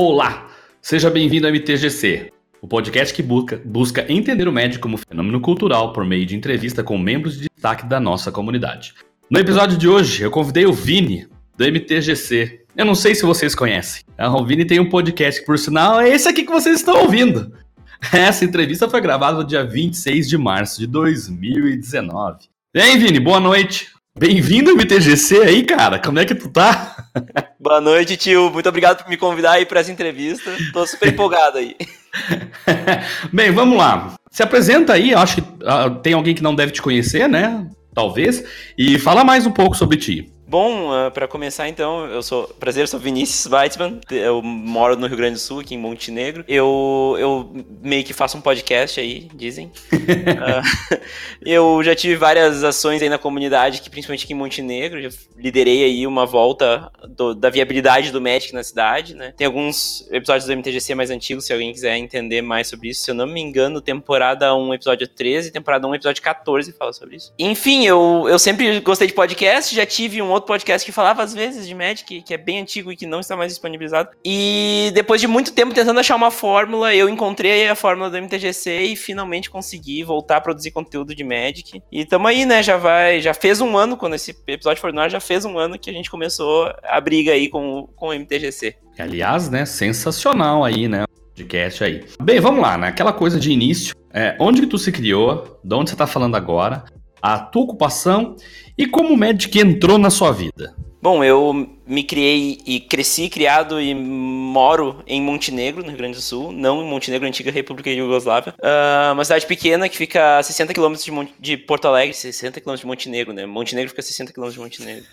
Olá, seja bem-vindo ao MTGC, o podcast que busca, busca entender o Magic como fenômeno cultural por meio de entrevista com membros de destaque da nossa comunidade. No episódio de hoje, eu convidei o Vini, do MTGC. Eu não sei se vocês conhecem. O Vini tem um podcast por sinal, é esse aqui que vocês estão ouvindo. Essa entrevista foi gravada no dia 26 de março de 2019. E aí, Vini, boa noite. Bem-vindo ao MTGC aí, cara. Como é que tu tá? Boa noite, tio. Muito obrigado por me convidar aí para essa entrevista. Tô super empolgado aí. Bem, vamos lá. Se apresenta aí, acho que uh, tem alguém que não deve te conhecer, né? Talvez. E fala mais um pouco sobre ti. Bom, uh, ah, para começar então, eu sou, prazer, eu sou Vinícius Weitzman, eu moro no Rio Grande do Sul, aqui em Montenegro. Eu, eu meio que faço um podcast aí, dizem. uh, eu já tive várias ações aí na comunidade, que principalmente aqui em Montenegro, já liderei aí uma volta do, da viabilidade do Magic na cidade, né? Tem alguns episódios do MTGC mais antigos, se alguém quiser entender mais sobre isso. Se eu não me engano, temporada 1, episódio 13, temporada 1, episódio 14 fala sobre isso. Enfim, eu, eu sempre gostei de podcast, já tive um outro podcast que falava às vezes de Magic, que é bem antigo e que não está mais disponibilizado. E depois de muito tempo tentando achar uma fórmula, eu encontrei a fórmula do MTGC e finalmente consegui voltar a produzir conteúdo de Magic. E tamo aí, né? Já vai, já fez um ano, quando esse episódio for no ar, já fez um ano que a gente começou a briga aí com, com o MTGC. Aliás, né, sensacional aí, né? Podcast aí. Bem, vamos lá, né? Aquela coisa de início. É, onde que tu se criou? De onde você tá falando agora? A tua ocupação e como o Magic entrou na sua vida? Bom, eu me criei e cresci criado e moro em Montenegro, no Rio Grande do Sul, não em Montenegro, antiga República Yugoslávia. Uh, uma cidade pequena que fica a 60 km de, de, Porto Alegre, 60 km de Montenegro, né? Montenegro fica a 60 km de Montenegro.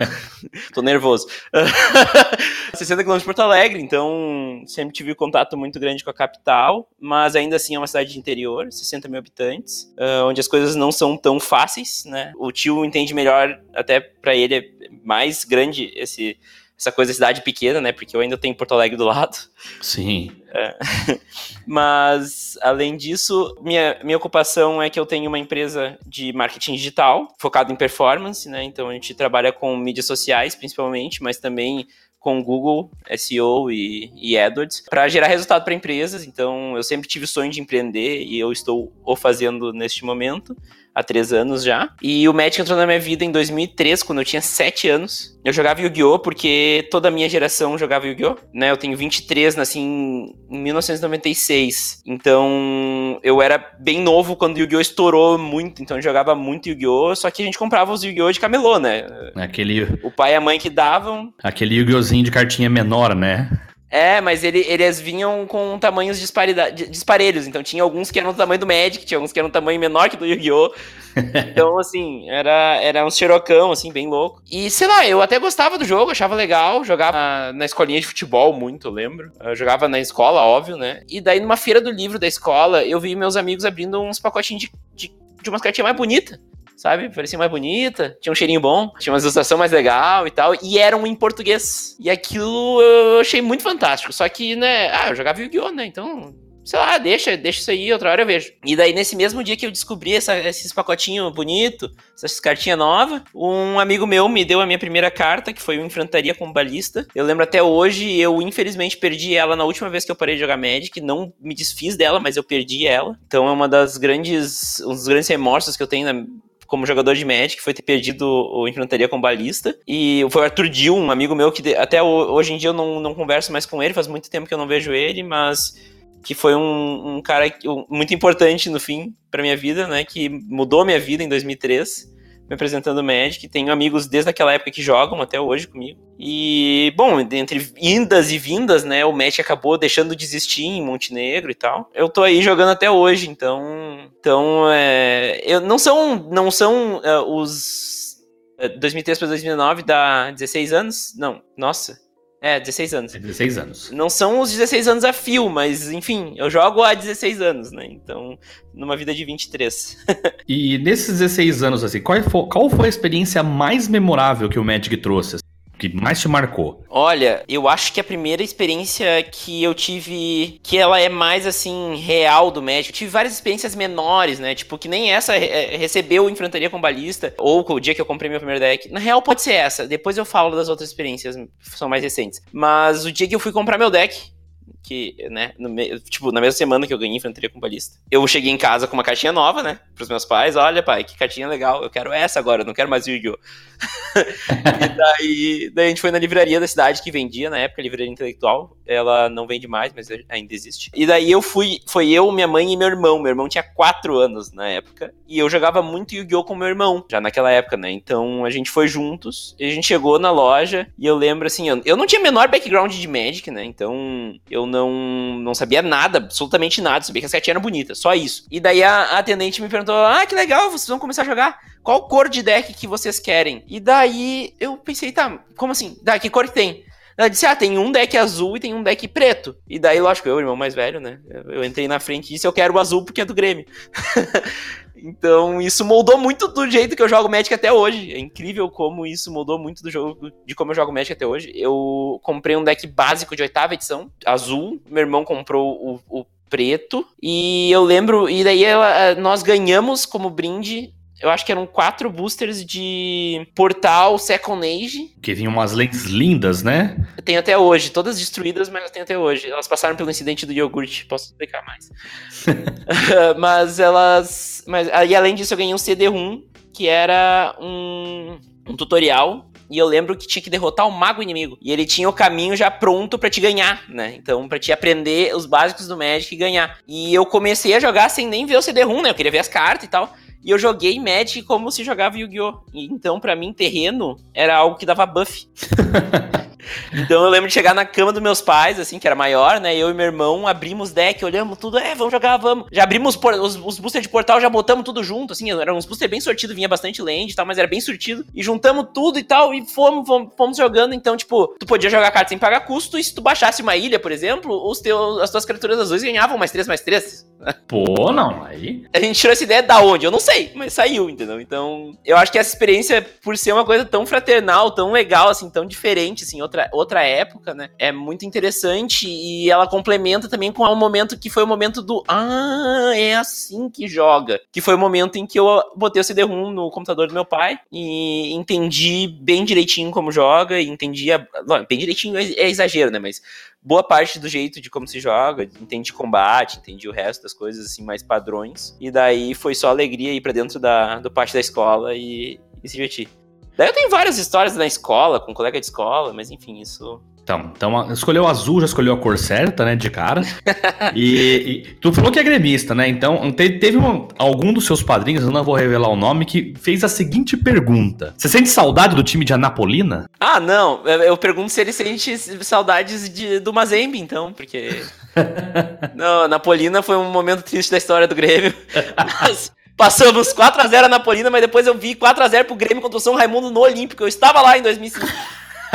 Tô nervoso. 60 km de Porto Alegre, então sempre tive contato muito grande com a capital, mas ainda assim é uma cidade de interior, 60 mil habitantes, uh, onde as coisas não são tão fáceis, né? O tio entende melhor, até para ele é mais grande esse esse, essa coisa de cidade pequena, né? Porque eu ainda tenho Porto Alegre do lado. Sim. É. Mas, além disso, minha, minha ocupação é que eu tenho uma empresa de marketing digital, focada em performance, né? Então a gente trabalha com mídias sociais, principalmente, mas também com Google, SEO e, e AdWords para gerar resultado para empresas. Então, eu sempre tive o sonho de empreender e eu estou o fazendo neste momento há três anos já. E o Magic entrou na minha vida em 2003, quando eu tinha sete anos. Eu jogava Yu-Gi-Oh! porque toda a minha geração jogava Yu-Gi-Oh! Né? Eu tenho 23, nasci em 1996. Então, eu era bem novo quando Yu-Gi-Oh! estourou muito. Então, eu jogava muito Yu-Gi-Oh! Só que a gente comprava os Yu-Gi-Oh! de camelô, né? Aquele... O pai e a mãe que davam. Aquele Yu-Gi-Oh!zinho de cartinha menor, né? É, mas ele, eles vinham com tamanhos disparelhos. Então tinha alguns que eram do tamanho do Magic, tinha alguns que eram do tamanho menor que do Yu-Gi-Oh! Então, assim, era, era um xerocão, assim, bem louco. E, sei lá, eu até gostava do jogo, achava legal. Jogava na, na escolinha de futebol muito, eu lembro. Eu jogava na escola, óbvio, né? E daí, numa feira do livro da escola, eu vi meus amigos abrindo uns pacotinhos de, de, de umas cartinhas mais bonitas sabe? Parecia mais bonita, tinha um cheirinho bom, tinha uma ilustração mais legal e tal, e eram em português. E aquilo eu achei muito fantástico. Só que, né, ah, eu jogava Yu-Gi-Oh, né? Então, sei lá, deixa, deixa isso aí, outra hora eu vejo. E daí, nesse mesmo dia que eu descobri essa, esses pacotinhos bonitos, essas cartinhas novas, um amigo meu me deu a minha primeira carta, que foi o Enfrentaria com Balista. Eu lembro até hoje, eu infelizmente perdi ela na última vez que eu parei de jogar Magic, não me desfiz dela, mas eu perdi ela. Então é uma das grandes, um dos grandes remorsos que eu tenho na, como jogador de Magic, foi ter perdido o Enfrentaria com Balista. E foi o Arthur Dill, um amigo meu que até hoje em dia eu não, não converso mais com ele, faz muito tempo que eu não vejo ele, mas que foi um, um cara muito importante no fim para minha vida, né? Que mudou minha vida em 2003 me apresentando Magic. Tenho amigos desde aquela época que jogam até hoje comigo. E, bom, entre indas e vindas, né, o Magic acabou deixando de existir em Montenegro e tal. Eu tô aí jogando até hoje, então. Então, é, eu, não são, não são uh, os. 2003 para 2009 dá 16 anos? Não, nossa. É, 16 anos. É 16 anos. Não são os 16 anos a fio, mas enfim, eu jogo há 16 anos, né? Então, numa vida de 23. e nesses 16 anos, assim, qual foi, qual foi a experiência mais memorável que o Magic trouxe? Que mais te marcou? Olha, eu acho que a primeira experiência que eu tive, que ela é mais assim, real do Magic, eu tive várias experiências menores, né? Tipo, que nem essa é, recebeu Enfrentaria com Balista, ou o dia que eu comprei meu primeiro deck. Na real, pode ser essa. Depois eu falo das outras experiências, são mais recentes. Mas o dia que eu fui comprar meu deck, que, né, no tipo, na mesma semana que eu ganhei infantaria com balista. Eu cheguei em casa com uma cartinha nova, né, pros meus pais, olha pai, que cartinha legal, eu quero essa agora, eu não quero mais Yu-Gi-Oh! e daí, daí a gente foi na livraria da cidade que vendia na época, livraria intelectual, ela não vende mais, mas ainda existe. E daí eu fui, foi eu, minha mãe e meu irmão, meu irmão tinha 4 anos na época, e eu jogava muito Yu-Gi-Oh! com meu irmão, já naquela época, né, então a gente foi juntos, e a gente chegou na loja, e eu lembro assim, eu, eu não tinha menor background de Magic, né, então eu não, não sabia nada, absolutamente nada. Sabia que as cartinhas eram bonitas, só isso. E daí a, a atendente me perguntou: Ah, que legal, vocês vão começar a jogar. Qual cor de deck que vocês querem? E daí eu pensei, tá, como assim? Da, que cor que tem? Ela disse: Ah, tem um deck azul e tem um deck preto. E daí, lógico, eu, irmão mais velho, né? Eu entrei na frente e disse: Eu quero o azul porque é do Grêmio. Então, isso moldou muito do jeito que eu jogo Magic até hoje. É incrível como isso moldou muito do jogo, de como eu jogo Magic até hoje. Eu comprei um deck básico de oitava edição, azul. Meu irmão comprou o, o preto. E eu lembro, e daí ela, nós ganhamos como brinde eu acho que eram quatro boosters de Portal Second Age. Que vinham umas lentes lindas, né? Tem até hoje, todas destruídas, mas tem até hoje. Elas passaram pelo incidente do iogurte, posso explicar mais. mas elas. Mas, e além disso, eu ganhei um CD-ROM, que era um, um tutorial e eu lembro que tinha que derrotar o mago inimigo. E ele tinha o caminho já pronto para te ganhar, né? Então, para te aprender os básicos do Magic e ganhar. E eu comecei a jogar sem nem ver o CD-ROM, né? Eu queria ver as cartas e tal. E eu joguei Magic como se jogava Yu-Gi-Oh! Então, para mim, terreno era algo que dava buff. Então eu lembro de chegar na cama dos meus pais, assim, que era maior, né? Eu e meu irmão abrimos deck, olhamos tudo, é, vamos jogar, vamos. Já abrimos os, os boosters de portal, já botamos tudo junto, assim, eram uns boosters bem sortidos, vinha bastante land e tal, mas era bem sortido. E juntamos tudo e tal, e fomos, fomos, fomos, jogando. Então, tipo, tu podia jogar carta sem pagar custo, e se tu baixasse uma ilha, por exemplo, os teus, as tuas criaturas azuis ganhavam mais 3, mais 3. Pô, não, aí. A gente tirou essa ideia da onde? Eu não sei, mas saiu, entendeu? Então, eu acho que essa experiência, por ser uma coisa tão fraternal, tão legal, assim, tão diferente, assim, outra, outra época, né? É muito interessante e ela complementa também com um momento que foi o momento do Ah, é assim que joga. Que foi o momento em que eu botei o CD-ROM no computador do meu pai e entendi bem direitinho como joga, e entendi. A... Bem direitinho é, é exagero, né? Mas boa parte do jeito de como se joga, entendi combate, entendi o resto das coisas assim mais padrões. E daí foi só alegria ir para dentro da, do pátio da escola e, e se divertir. Daí eu tenho várias histórias na escola, com um colega de escola, mas enfim, isso então, então escolheu azul, já escolheu a cor certa, né, de cara. e, e, tu falou que é gremista, né? Então, te, teve uma, algum dos seus padrinhos, eu não vou revelar o nome, que fez a seguinte pergunta: Você sente saudade do time de Anapolina? Ah, não. Eu pergunto se ele sente saudades de, do Mazembe, então, porque. não, Anapolina foi um momento triste da história do Grêmio. Mas. Passamos 4x0 a Napolina, mas depois eu vi 4x0 pro Grêmio contra o São Raimundo no Olímpico. Eu estava lá em 2005.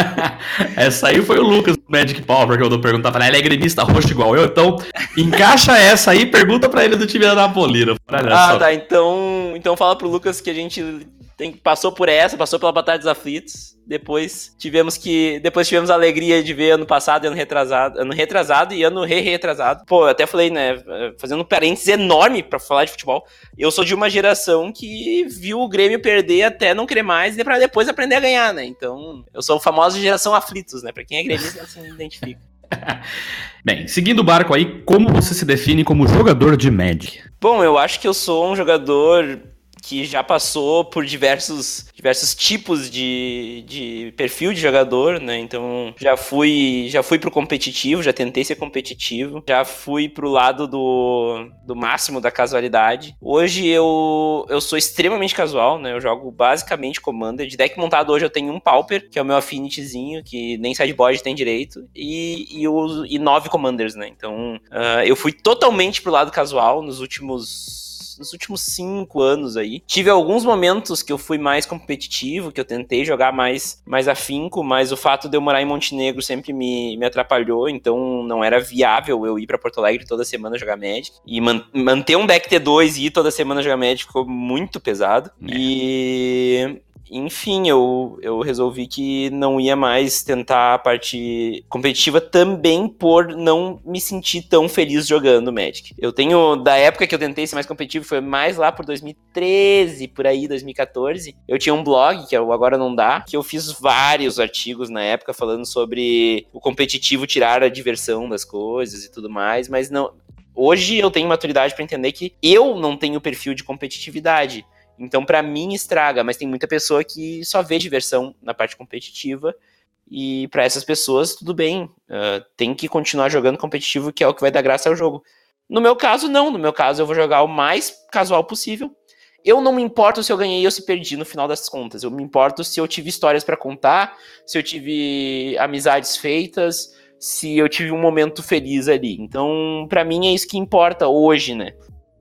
essa aí foi o Lucas do Magic Power que eu vou perguntar pra ele. Ele é gremista roxo igual eu, então encaixa essa aí pergunta pra ele do time da Napolina. Ah, tá. Então, então fala pro Lucas que a gente tem, passou por essa, passou pela Batalha dos Aflitos. Depois tivemos que. Depois tivemos a alegria de ver ano passado, ano retrasado, ano retrasado e ano re-retrasado. Pô, eu até falei, né? Fazendo um parênteses enorme para falar de futebol. Eu sou de uma geração que viu o Grêmio perder até não querer mais e pra depois aprender a ganhar, né? Então, eu sou o famoso geração aflitos, né? Pra quem é gremista, se identifica. Bem, seguindo o barco aí, como você se define como jogador de Magic? Bom, eu acho que eu sou um jogador que já passou por diversos, diversos tipos de, de perfil de jogador, né? Então já fui já fui pro competitivo, já tentei ser competitivo, já fui pro lado do, do máximo da casualidade. Hoje eu, eu sou extremamente casual, né? Eu jogo basicamente Commander. De deck montado hoje eu tenho um Pauper, que é o meu Affinityzinho, que nem sideboard tem direito, e, e, o, e nove Commanders, né? Então uh, eu fui totalmente pro lado casual nos últimos nos últimos cinco anos aí. Tive alguns momentos que eu fui mais competitivo, que eu tentei jogar mais, mais afinco, mas o fato de eu morar em Montenegro sempre me, me atrapalhou, então não era viável eu ir para Porto Alegre toda semana jogar Magic. E man, manter um deck T2 e ir toda semana jogar Magic ficou muito pesado. É. E enfim, eu, eu resolvi que não ia mais tentar a parte competitiva também por não me sentir tão feliz jogando Magic. Eu tenho, da época que eu tentei ser mais competitivo, foi mais lá por 2013, por aí, 2014. Eu tinha um blog, que eu agora não dá, que eu fiz vários artigos na época falando sobre o competitivo tirar a diversão das coisas e tudo mais, mas não. Hoje eu tenho maturidade para entender que eu não tenho perfil de competitividade. Então, para mim, estraga, mas tem muita pessoa que só vê diversão na parte competitiva. E para essas pessoas, tudo bem. Uh, tem que continuar jogando competitivo, que é o que vai dar graça ao jogo. No meu caso, não. No meu caso, eu vou jogar o mais casual possível. Eu não me importo se eu ganhei ou se perdi no final das contas. Eu me importo se eu tive histórias para contar, se eu tive amizades feitas, se eu tive um momento feliz ali. Então, para mim é isso que importa hoje, né?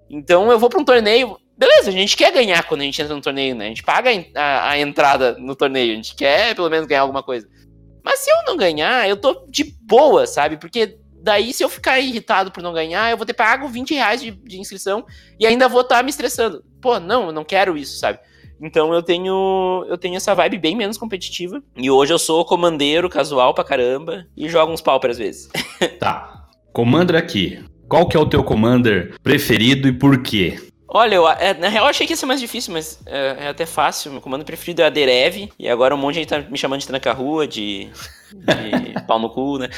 Então, eu vou para um torneio, beleza, a gente quer ganhar quando a gente entra no torneio, né? A gente paga a, a, entrada no torneio, a gente quer pelo menos ganhar alguma coisa. Mas se eu não ganhar, eu tô de boa, sabe? Porque daí se eu ficar irritado por não ganhar, eu vou ter pago 20 reais de, de inscrição e ainda vou estar tá me estressando. Pô, não, eu não quero isso, sabe? Então eu tenho eu tenho essa vibe bem menos competitiva. E hoje eu sou comandeiro, casual pra caramba, e jogo uns pauper às vezes. tá. Commander aqui. Qual que é o teu commander preferido e por quê? Olha, eu, é, na real eu achei que ia ser mais difícil, mas é, é, até fácil. Meu comando preferido é a Derev, e agora um monte de gente tá me chamando de tranca-rua, de, de pau no cu, né?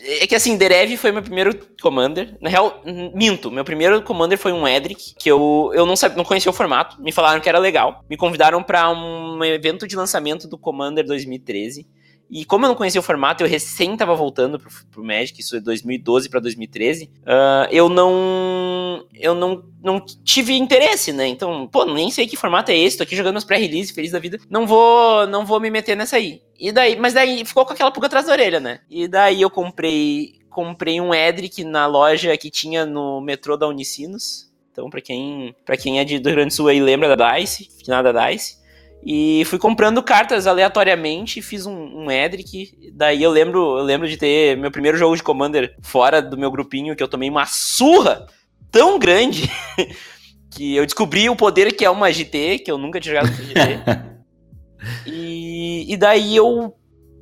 é que assim, Derev foi meu primeiro commander. Na real, minto, meu primeiro commander foi um Edric, que eu, eu não, sabia, não conhecia o formato, me falaram que era legal. Me convidaram para um evento de lançamento do Commander 2013. E como eu não conhecia o formato, eu recém tava voltando pro, pro Magic, isso é 2012 para 2013, uh, eu não eu não, não tive interesse, né? Então, pô, nem sei que formato é esse, tô aqui jogando meus pré-release, feliz da vida. Não vou não vou me meter nessa aí. E daí, mas daí ficou com aquela pulga atrás da orelha, né? E daí eu comprei comprei um Edric na loja que tinha no metrô da Unicinos. Então, para quem para quem é de do Rio Grande do Sul aí lembra da DICE, final da DICE. E fui comprando cartas aleatoriamente, fiz um, um Edric. Daí eu lembro, eu lembro de ter meu primeiro jogo de Commander fora do meu grupinho, que eu tomei uma surra tão grande que eu descobri o poder que é uma GT, que eu nunca tinha jogado com GT. e, e daí eu,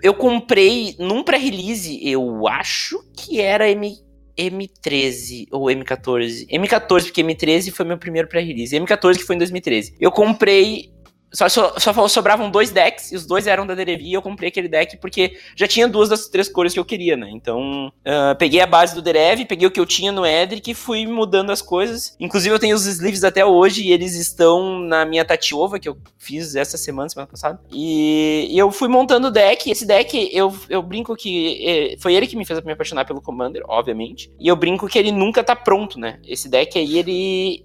eu comprei num pré-release, eu acho que era M, M13 ou M14. M14, porque M13 foi meu primeiro pré-release. M14 que foi em 2013. Eu comprei só, só, só, sobravam dois decks, e os dois eram da Derevi, e eu comprei aquele deck porque já tinha duas das três cores que eu queria, né? Então, uh, peguei a base do Derev, peguei o que eu tinha no Edric e fui mudando as coisas. Inclusive, eu tenho os sleeves até hoje, e eles estão na minha Tatiova, que eu fiz essa semana, semana passada. E, e eu fui montando o deck, esse deck, eu, eu brinco que eh, foi ele que me fez me apaixonar pelo Commander, obviamente. E eu brinco que ele nunca tá pronto, né? Esse deck aí, ele,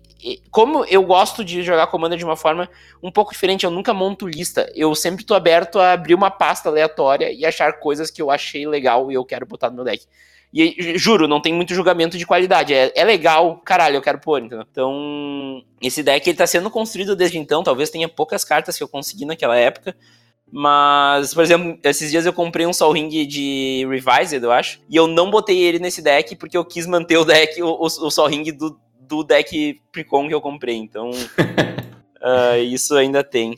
como eu gosto de jogar Commander de uma forma um pouco diferente, eu nunca monto lista. Eu sempre tô aberto a abrir uma pasta aleatória e achar coisas que eu achei legal e eu quero botar no meu deck. E juro, não tem muito julgamento de qualidade. É, é legal, caralho, eu quero pôr, entendeu? Então, esse deck ele tá sendo construído desde então. Talvez tenha poucas cartas que eu consegui naquela época. Mas, por exemplo, esses dias eu comprei um Sol Ring de Revised, eu acho. E eu não botei ele nesse deck porque eu quis manter o deck, o, o, o Sol Ring do, do deck Precon que eu comprei, então uh, isso ainda tem.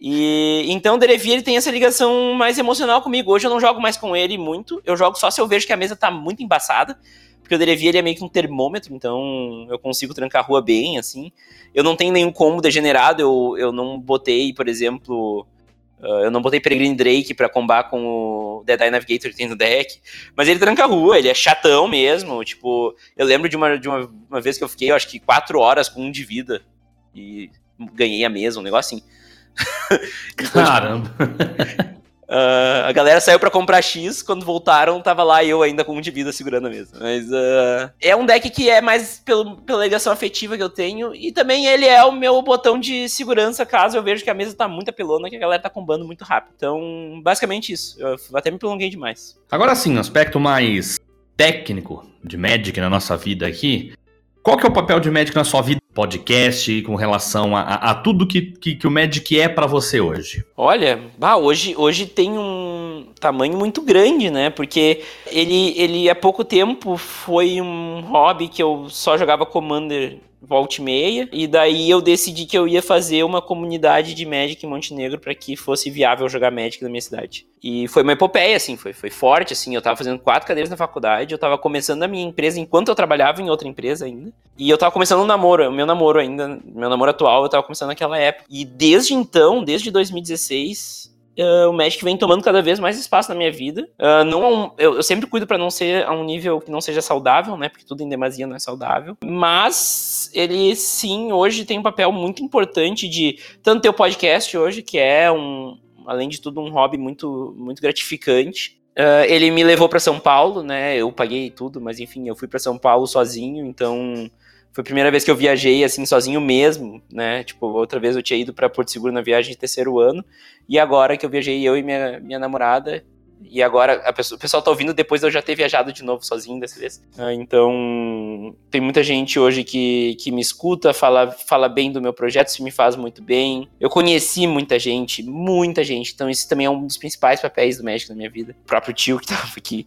E então o Derevi ele tem essa ligação mais emocional comigo. Hoje eu não jogo mais com ele muito, eu jogo só se eu vejo que a mesa tá muito embaçada, porque o Derevi ele é meio que um termômetro, então eu consigo trancar a rua bem, assim. Eu não tenho nenhum combo degenerado, eu, eu não botei, por exemplo, Uh, eu não botei Peregrine Drake pra combar com o Dead Eye Navigator que tem no deck. Mas ele tranca a rua, ele é chatão mesmo. Tipo, eu lembro de uma, de uma, uma vez que eu fiquei, eu acho que 4 horas com um de vida. E ganhei a mesa, um negócio assim. Caramba! Uh, a galera saiu para comprar X, quando voltaram, tava lá eu ainda com um de vida segurando a mesa. Mas uh, é um deck que é mais pelo, pela ligação afetiva que eu tenho, e também ele é o meu botão de segurança caso eu veja que a mesa tá muito apelona, que a galera tá combando muito rápido. Então, basicamente isso. Eu até me prolonguei demais. Agora sim, aspecto mais técnico de Magic na nossa vida aqui, qual que é o papel de Magic na sua vida? Podcast, com relação a, a, a tudo que, que, que, o Magic é para você hoje? Olha, bah, hoje, hoje tem um tamanho muito grande, né? Porque ele, ele há pouco tempo foi um hobby que eu só jogava Commander volta e meia. E daí eu decidi que eu ia fazer uma comunidade de Magic em Montenegro para que fosse viável jogar Magic na minha cidade. E foi uma epopeia, assim, foi, foi forte, assim. Eu tava fazendo quatro cadeiras na faculdade, eu tava começando a minha empresa enquanto eu trabalhava em outra empresa ainda. E eu tava começando um namoro, o meu namoro ainda, meu namoro atual, eu tava começando naquela época. E desde então, desde 2016, Uh, o Magic vem tomando cada vez mais espaço na minha vida. Uh, não, eu, eu, sempre cuido para não ser a um nível que não seja saudável, né? Porque tudo em demasia não é saudável. Mas ele sim hoje tem um papel muito importante de tanto ter o podcast hoje, que é um, além de tudo, um hobby muito, muito gratificante. Uh, ele me levou para São Paulo, né? Eu paguei tudo, mas enfim, eu fui para São Paulo sozinho, então foi a primeira vez que eu viajei assim sozinho mesmo, né? Tipo, outra vez eu tinha ido para Porto Seguro na viagem de terceiro ano, e agora que eu viajei eu e minha, minha namorada, e agora pessoa, o pessoal tá ouvindo depois de eu já ter viajado de novo sozinho dessa vez. Ah, então, tem muita gente hoje que, que me escuta, fala, fala bem do meu projeto, isso me faz muito bem. Eu conheci muita gente, muita gente. Então, isso também é um dos principais papéis do médico na minha vida. O próprio tio que tava aqui.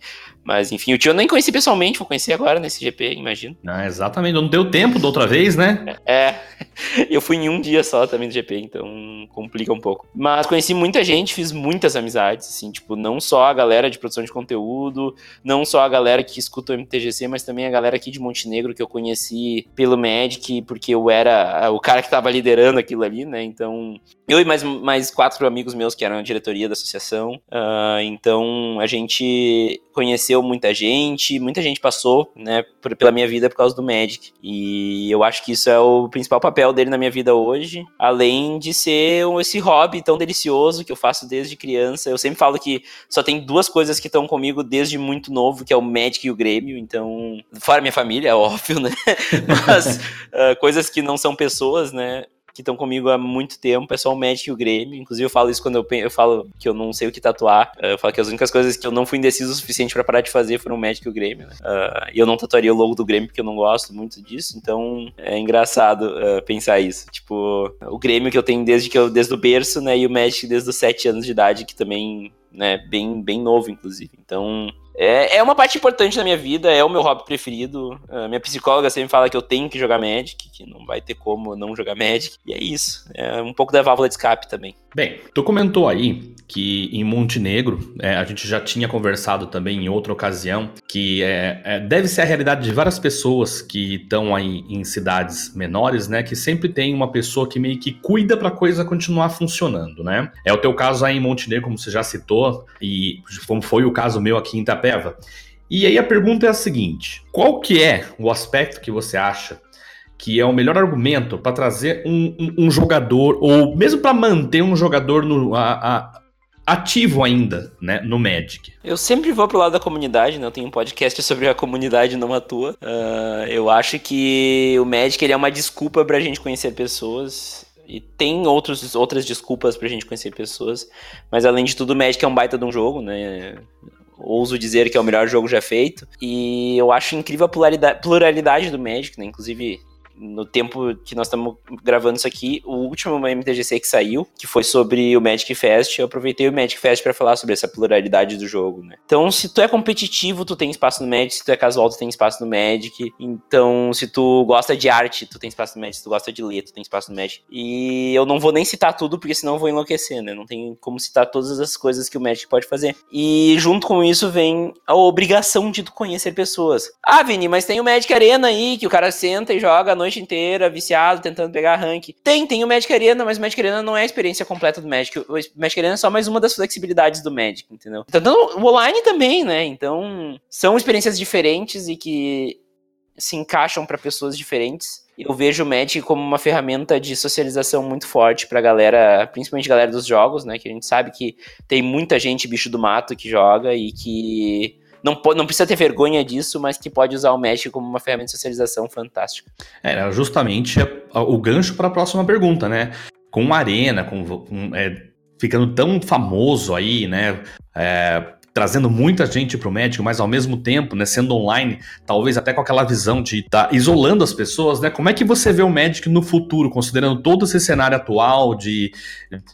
Mas, enfim, o tio eu nem conheci pessoalmente, vou conhecer agora nesse GP, imagino. Ah, exatamente, não deu tempo da outra vez, né? É, eu fui em um dia só também do GP, então complica um pouco. Mas conheci muita gente, fiz muitas amizades, assim, tipo, não só a galera de produção de conteúdo, não só a galera que escuta o MTGC, mas também a galera aqui de Montenegro que eu conheci pelo Magic, porque eu era o cara que tava liderando aquilo ali, né? Então, eu e mais, mais quatro amigos meus que eram a diretoria da associação, uh, então a gente conheceu muita gente, muita gente passou, né, por, pela minha vida por causa do Magic. E eu acho que isso é o principal papel dele na minha vida hoje, além de ser esse hobby tão delicioso que eu faço desde criança. Eu sempre falo que só tem duas coisas que estão comigo desde muito novo, que é o Magic e o Grêmio, então, fora minha família, é óbvio, né? Mas uh, coisas que não são pessoas, né? Que estão comigo há muito tempo, é só o Magic e o Grêmio. Inclusive, eu falo isso quando eu, eu falo que eu não sei o que tatuar. Uh, eu falo que as únicas coisas que eu não fui indeciso o suficiente para parar de fazer foram o Magic e o Grêmio. Né? Uh, e eu não tatuaria o logo do Grêmio porque eu não gosto muito disso. Então, é engraçado uh, pensar isso. Tipo, o Grêmio que eu tenho desde que eu desde o berço, né? E o Magic desde os 7 anos de idade, que também, né, bem, bem novo, inclusive. Então, é, é uma parte importante da minha vida, é o meu hobby preferido. A minha psicóloga sempre fala que eu tenho que jogar Magic, que não vai ter como não jogar Magic. E é isso. É um pouco da válvula de escape também. Bem, tu comentou aí que em Montenegro, é, a gente já tinha conversado também em outra ocasião, que é, é, deve ser a realidade de várias pessoas que estão aí em cidades menores, né? Que sempre tem uma pessoa que meio que cuida para a coisa continuar funcionando, né? É o teu caso aí em Montenegro, como você já citou, e como foi o caso meu aqui em Itapeva. E aí a pergunta é a seguinte: qual que é o aspecto que você acha que é o melhor argumento para trazer um, um, um, jogador, ou mesmo para manter um jogador no, a, a, ativo ainda, né, no Magic. Eu sempre vou pro lado da comunidade, né? Eu tenho um podcast sobre a comunidade não atua. Uh, eu acho que o Magic ele é uma desculpa pra gente conhecer pessoas. E tem outros, outras desculpas pra gente conhecer pessoas. Mas além de tudo, o Magic é um baita de um jogo, né? ouso dizer que é o melhor jogo já feito. E eu acho incrível a pluralidade, pluralidade do Magic, né? Inclusive, no tempo que nós estamos gravando isso aqui, o último MTGC que saiu, que foi sobre o Magic Fest, eu aproveitei o Magic Fest para falar sobre essa pluralidade do jogo, né? Então, se tu é competitivo, tu tem espaço no Magic, se tu é casual, tu tem espaço no Magic. Então, se tu gosta de arte, tu tem espaço no Magic, se tu gosta de ler, tu tem espaço no Magic. E eu não vou nem citar tudo, porque senão eu vou enlouquecer, né? Não tem como citar todas as coisas que o Magic pode fazer. E junto com isso vem a obrigação de tu conhecer pessoas. Ah, Vini, mas tem o Magic Arena aí, que o cara senta e joga à noite noite inteira, viciado, tentando pegar rank. Tem, tem o Magic Arena, mas o Magic Arena não é a experiência completa do Magic. O Magic Arena é só mais uma das flexibilidades do Magic, entendeu? Então, o online também, né? Então, são experiências diferentes e que se encaixam para pessoas diferentes. Eu vejo o Magic como uma ferramenta de socialização muito forte pra galera, principalmente galera dos jogos, né? Que a gente sabe que tem muita gente bicho do mato que joga e que não, não precisa ter vergonha disso, mas que pode usar o Magic como uma ferramenta de socialização fantástica. Era justamente o gancho para a próxima pergunta, né? Com a Arena, com, com é, ficando tão famoso aí, né? É, trazendo muita gente para o médico, mas ao mesmo tempo, né, sendo online, talvez até com aquela visão de estar tá isolando as pessoas, né? Como é que você vê o médico no futuro, considerando todo esse cenário atual de,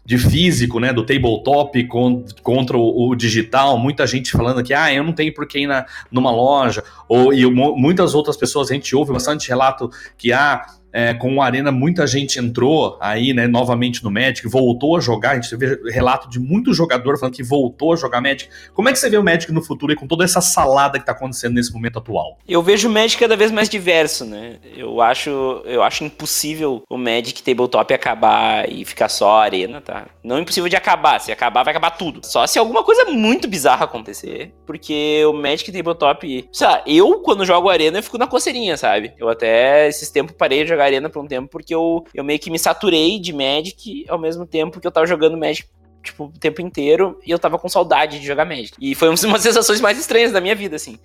de físico, né, do tabletop con, contra o, o, digital, muita gente falando que ah, eu não tenho por que ir na, numa loja, ou e muitas outras pessoas a gente ouve bastante relato que ah, é, com o Arena, muita gente entrou aí, né, novamente no Magic, voltou a jogar. A gente vê relato de muito jogador falando que voltou a jogar Magic. Como é que você vê o Magic no futuro e com toda essa salada que está acontecendo nesse momento atual? Eu vejo o Magic cada vez mais diverso, né? Eu acho, eu acho impossível o Magic Tabletop acabar e ficar só Arena, tá? Não é impossível de acabar. Se acabar, vai acabar tudo. Só se alguma coisa muito bizarra acontecer. Porque o Magic Tabletop. Sei lá, eu, quando jogo Arena, eu fico na coceirinha, sabe? Eu até esses tempos parei de jogar Arena por um tempo, porque eu, eu meio que me saturei de Magic ao mesmo tempo que eu tava jogando Magic tipo, o tempo inteiro e eu tava com saudade de jogar Magic. E foi uma das sensações mais estranhas da minha vida, assim.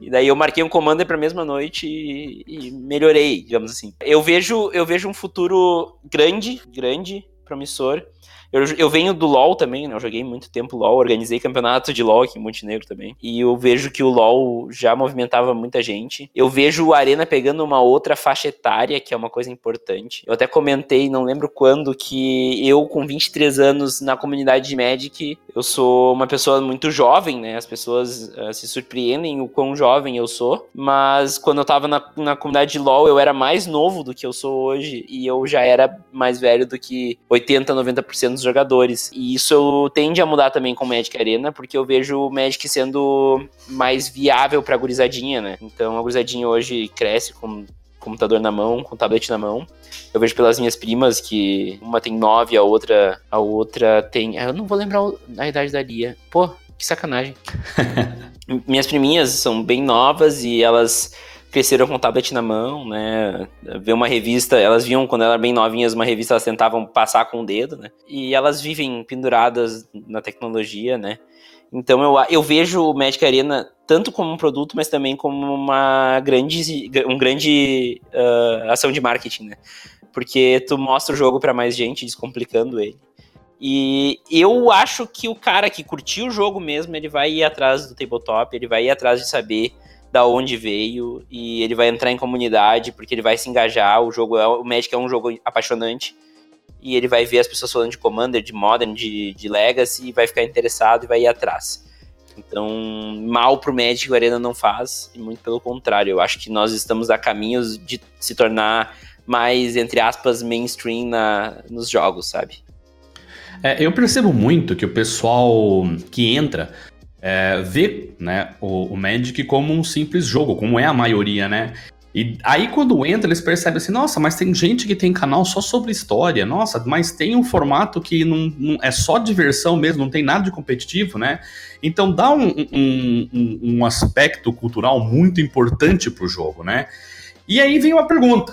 E daí eu marquei um Commander pra mesma noite e, e, melhorei, digamos assim. Eu vejo, eu vejo um futuro grande, grande, promissor. Eu, eu venho do LoL também, né? Eu joguei muito tempo LoL, organizei campeonato de LoL aqui em Montenegro também. E eu vejo que o LoL já movimentava muita gente. Eu vejo o Arena pegando uma outra faixa etária, que é uma coisa importante. Eu até comentei, não lembro quando, que eu com 23 anos na comunidade de Magic, eu sou uma pessoa muito jovem, né? As pessoas uh, se surpreendem o quão jovem eu sou. Mas quando eu tava na, na comunidade de LoL, eu era mais novo do que eu sou hoje. E eu já era mais velho do que 80, 90% dos jogadores. E isso tende a mudar também com o Magic Arena, porque eu vejo o Magic sendo mais viável pra gurizadinha, né? Então a gurizadinha hoje cresce com computador na mão, com tablet na mão. Eu vejo pelas minhas primas que uma tem nove, a outra, a outra tem. Eu não vou lembrar a idade da Lia. Pô, que sacanagem. Minhas priminhas são bem novas e elas cresceram com o tablet na mão, né? Ver uma revista, elas viam quando elas eram bem novinhas uma revista, elas tentavam passar com o dedo, né? E elas vivem penduradas na tecnologia, né? Então eu, eu vejo o Magic Arena tanto como um produto, mas também como uma grande, um grande uh, ação de marketing, né? Porque tu mostra o jogo para mais gente, descomplicando ele. E eu acho que o cara que curtiu o jogo mesmo, ele vai ir atrás do tabletop, ele vai ir atrás de saber da onde veio e ele vai entrar em comunidade porque ele vai se engajar. O jogo é o Magic é um jogo apaixonante e ele vai ver as pessoas falando de Commander, de Modern, de, de Legacy e vai ficar interessado e vai ir atrás. Então, mal pro Magic o Arena não faz, e muito pelo contrário, eu acho que nós estamos a caminhos de se tornar mais, entre aspas, mainstream na, nos jogos, sabe? É, eu percebo muito que o pessoal que entra é, vê né, o, o Magic como um simples jogo, como é a maioria, né? E aí, quando entra, eles percebem assim: nossa, mas tem gente que tem canal só sobre história, nossa, mas tem um formato que não, não é só diversão mesmo, não tem nada de competitivo, né? Então dá um, um, um, um aspecto cultural muito importante pro jogo, né? E aí vem uma pergunta: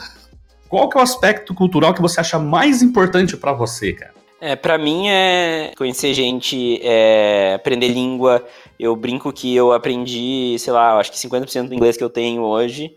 qual que é o aspecto cultural que você acha mais importante para você, cara? É, para mim é conhecer gente, é aprender língua. Eu brinco que eu aprendi, sei lá, acho que 50% do inglês que eu tenho hoje.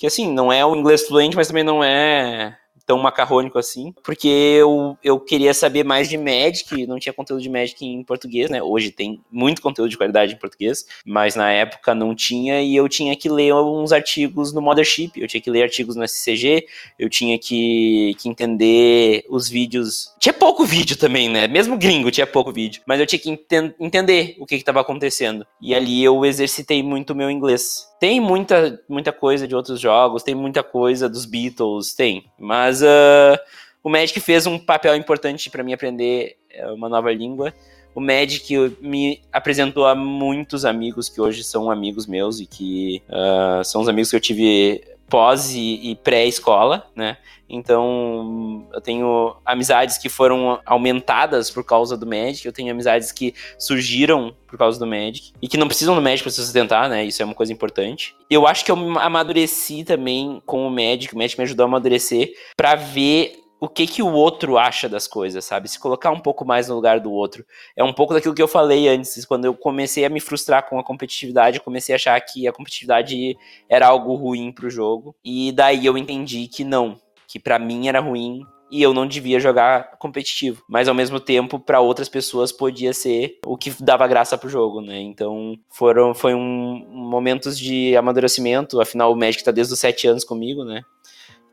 Que assim, não é o inglês fluente, mas também não é tão macarrônico assim, porque eu, eu queria saber mais de Magic, não tinha conteúdo de Magic em português, né? Hoje tem muito conteúdo de qualidade em português, mas na época não tinha e eu tinha que ler uns artigos no Mothership, eu tinha que ler artigos no SCG, eu tinha que, que entender os vídeos. Tinha pouco vídeo também, né? Mesmo gringo tinha pouco vídeo, mas eu tinha que enten entender o que estava acontecendo. E ali eu exercitei muito o meu inglês. Tem muita, muita coisa de outros jogos, tem muita coisa dos Beatles, tem. Mas uh, o Magic fez um papel importante para mim aprender é, uma nova língua. O Magic me apresentou a muitos amigos que hoje são amigos meus e que uh, são os amigos que eu tive pós e, e pré-escola, né? Então, eu tenho amizades que foram aumentadas por causa do Magic, eu tenho amizades que surgiram por causa do Magic e que não precisam do Magic para se sustentar, né? Isso é uma coisa importante. Eu acho que eu amadureci também com o Magic, o Magic me ajudou a amadurecer para ver o que que o outro acha das coisas, sabe? Se colocar um pouco mais no lugar do outro. É um pouco daquilo que eu falei antes, quando eu comecei a me frustrar com a competitividade, comecei a achar que a competitividade era algo ruim pro jogo. E daí eu entendi que não, que para mim era ruim e eu não devia jogar competitivo, mas ao mesmo tempo para outras pessoas podia ser o que dava graça pro jogo, né? Então foram foi um momentos de amadurecimento, afinal o Magic tá desde os sete anos comigo, né?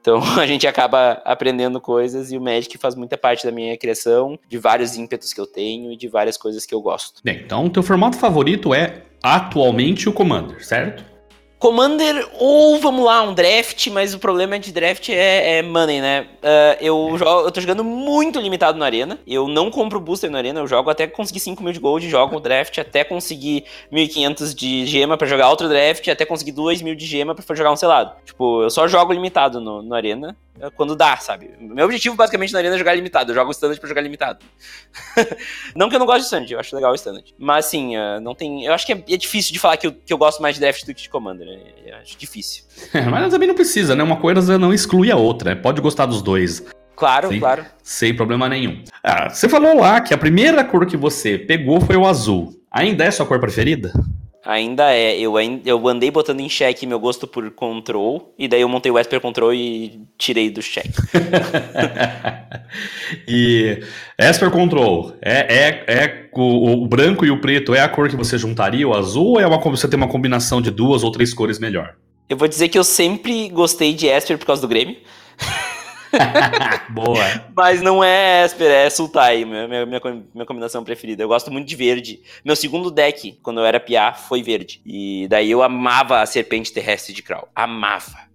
Então a gente acaba aprendendo coisas e o Magic faz muita parte da minha criação, de vários ímpetos que eu tenho e de várias coisas que eu gosto. Bem, então o teu formato favorito é atualmente o Commander, certo? Commander, ou vamos lá, um draft, mas o problema de draft é, é money, né? Uh, eu, jogo, eu tô jogando muito limitado na arena. Eu não compro booster na arena, eu jogo até conseguir 5 mil de gold, jogo o draft até conseguir 1.500 de gema para jogar outro draft, até conseguir 2 mil de gema pra jogar um selado. Tipo, eu só jogo limitado no, no arena quando dá, sabe? Meu objetivo basicamente na arena é jogar limitado. Eu jogo o standard pra jogar limitado. não que eu não goste de standard, eu acho legal o standard. Mas assim, uh, não tem. Eu acho que é, é, difícil de falar que eu, que eu gosto mais de draft do que de commander. Né? Eu acho difícil. Mas também não precisa, né? Uma coisa não exclui a outra. Né? Pode gostar dos dois. Claro, sem, claro. Sem problema nenhum. Ah, você falou lá que a primeira cor que você pegou foi o azul. Ainda é sua cor preferida? Ainda é. Eu, eu andei botando em xeque meu gosto por control, e daí eu montei o Esper Control e tirei do xeque. e Esper Control, é, é, é o, o, branco e o preto é a cor que você juntaria, o azul, ou é uma, você tem uma combinação de duas ou três cores melhor? Eu vou dizer que eu sempre gostei de Esper por causa do Grêmio. Boa. Mas não é Esper, é Sultai, minha, minha, minha, combinação preferida. Eu gosto muito de verde. Meu segundo deck, quando eu era piá, foi verde. E daí eu amava a Serpente Terrestre de Kral. Amava.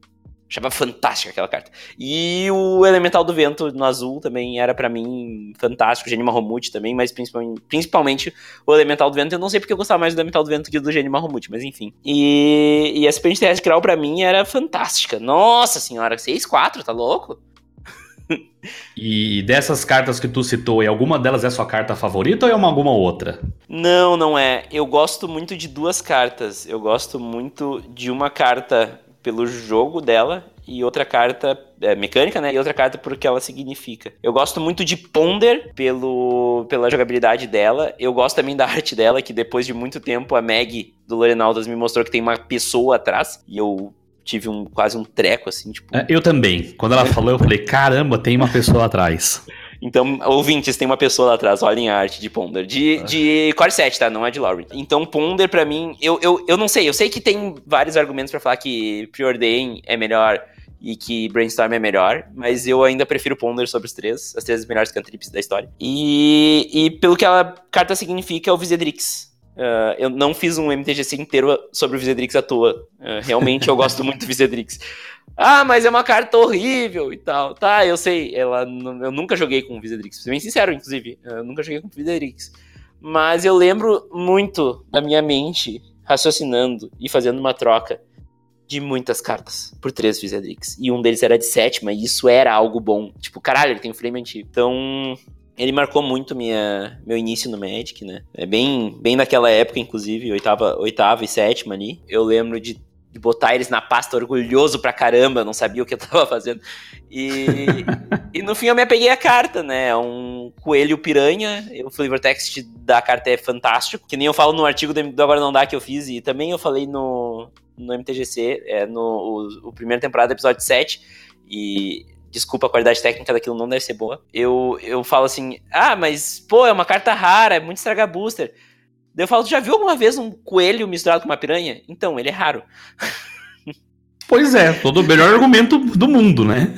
Achava fantástica aquela carta. E o Elemental do Vento no azul também era para mim fantástico. Genima Romute também, mas principalmente, principalmente, o Elemental do Vento. Eu não sei porque eu gostava mais do Elemental do Vento que do Genima Romute, mas enfim. E, e a Serpente Terrestre Kral pra mim era fantástica. Nossa senhora, 6-4, tá louco? E dessas cartas que tu citou, alguma delas é sua carta favorita ou é uma, alguma outra? Não, não é. Eu gosto muito de duas cartas. Eu gosto muito de uma carta pelo jogo dela e outra carta é, mecânica, né? E outra carta por que ela significa. Eu gosto muito de Ponder pelo, pela jogabilidade dela. Eu gosto também da arte dela, que depois de muito tempo a Meg do Lorenaldas me mostrou que tem uma pessoa atrás. E eu tive um quase um treco, assim, tipo. É, eu também. Quando ela falou, eu falei, caramba, tem uma pessoa atrás. Então, ouvintes, tem uma pessoa lá atrás, olhem a arte de Ponder. De, ah. de Core 7, tá? Não é de Laurie. Então, Ponder, pra mim, eu, eu, eu não sei. Eu sei que tem vários argumentos para falar que Preordain é melhor e que Brainstorm é melhor, mas eu ainda prefiro Ponder sobre os três, as três melhores cantrips da história. E, e pelo que a carta significa, é o Visedrix. Uh, eu não fiz um MTGC inteiro sobre o Visedrix à toa. Uh, realmente eu gosto muito do Visedrix. Ah, mas é uma carta horrível e tal. Tá, eu sei. Ela, eu nunca joguei com o Visedrix. Bem sincero, inclusive. Eu nunca joguei com o Visedrix. Mas eu lembro muito da minha mente raciocinando e fazendo uma troca de muitas cartas por três Visedrix. E um deles era de sétima, e isso era algo bom. Tipo, caralho, ele tem um frame antigo. Então, ele marcou muito minha, meu início no Magic, né? É bem, bem naquela época, inclusive, oitava, oitava e sétima ali. Eu lembro de, de botar eles na pasta orgulhoso pra caramba, não sabia o que eu tava fazendo. E, e no fim eu me apeguei a carta, né? É um coelho piranha. O flavor text da carta é fantástico. Que nem eu falo no artigo do Agora Não Dá que eu fiz, e também eu falei no, no MTGC, é, no o, o primeiro temporada, episódio 7. E desculpa, a qualidade técnica daquilo não deve ser boa. Eu, eu falo assim, ah, mas, pô, é uma carta rara, é muito estraga booster. Daí eu falo, já viu alguma vez um coelho misturado com uma piranha? Então, ele é raro. Pois é, todo o melhor argumento do mundo, né?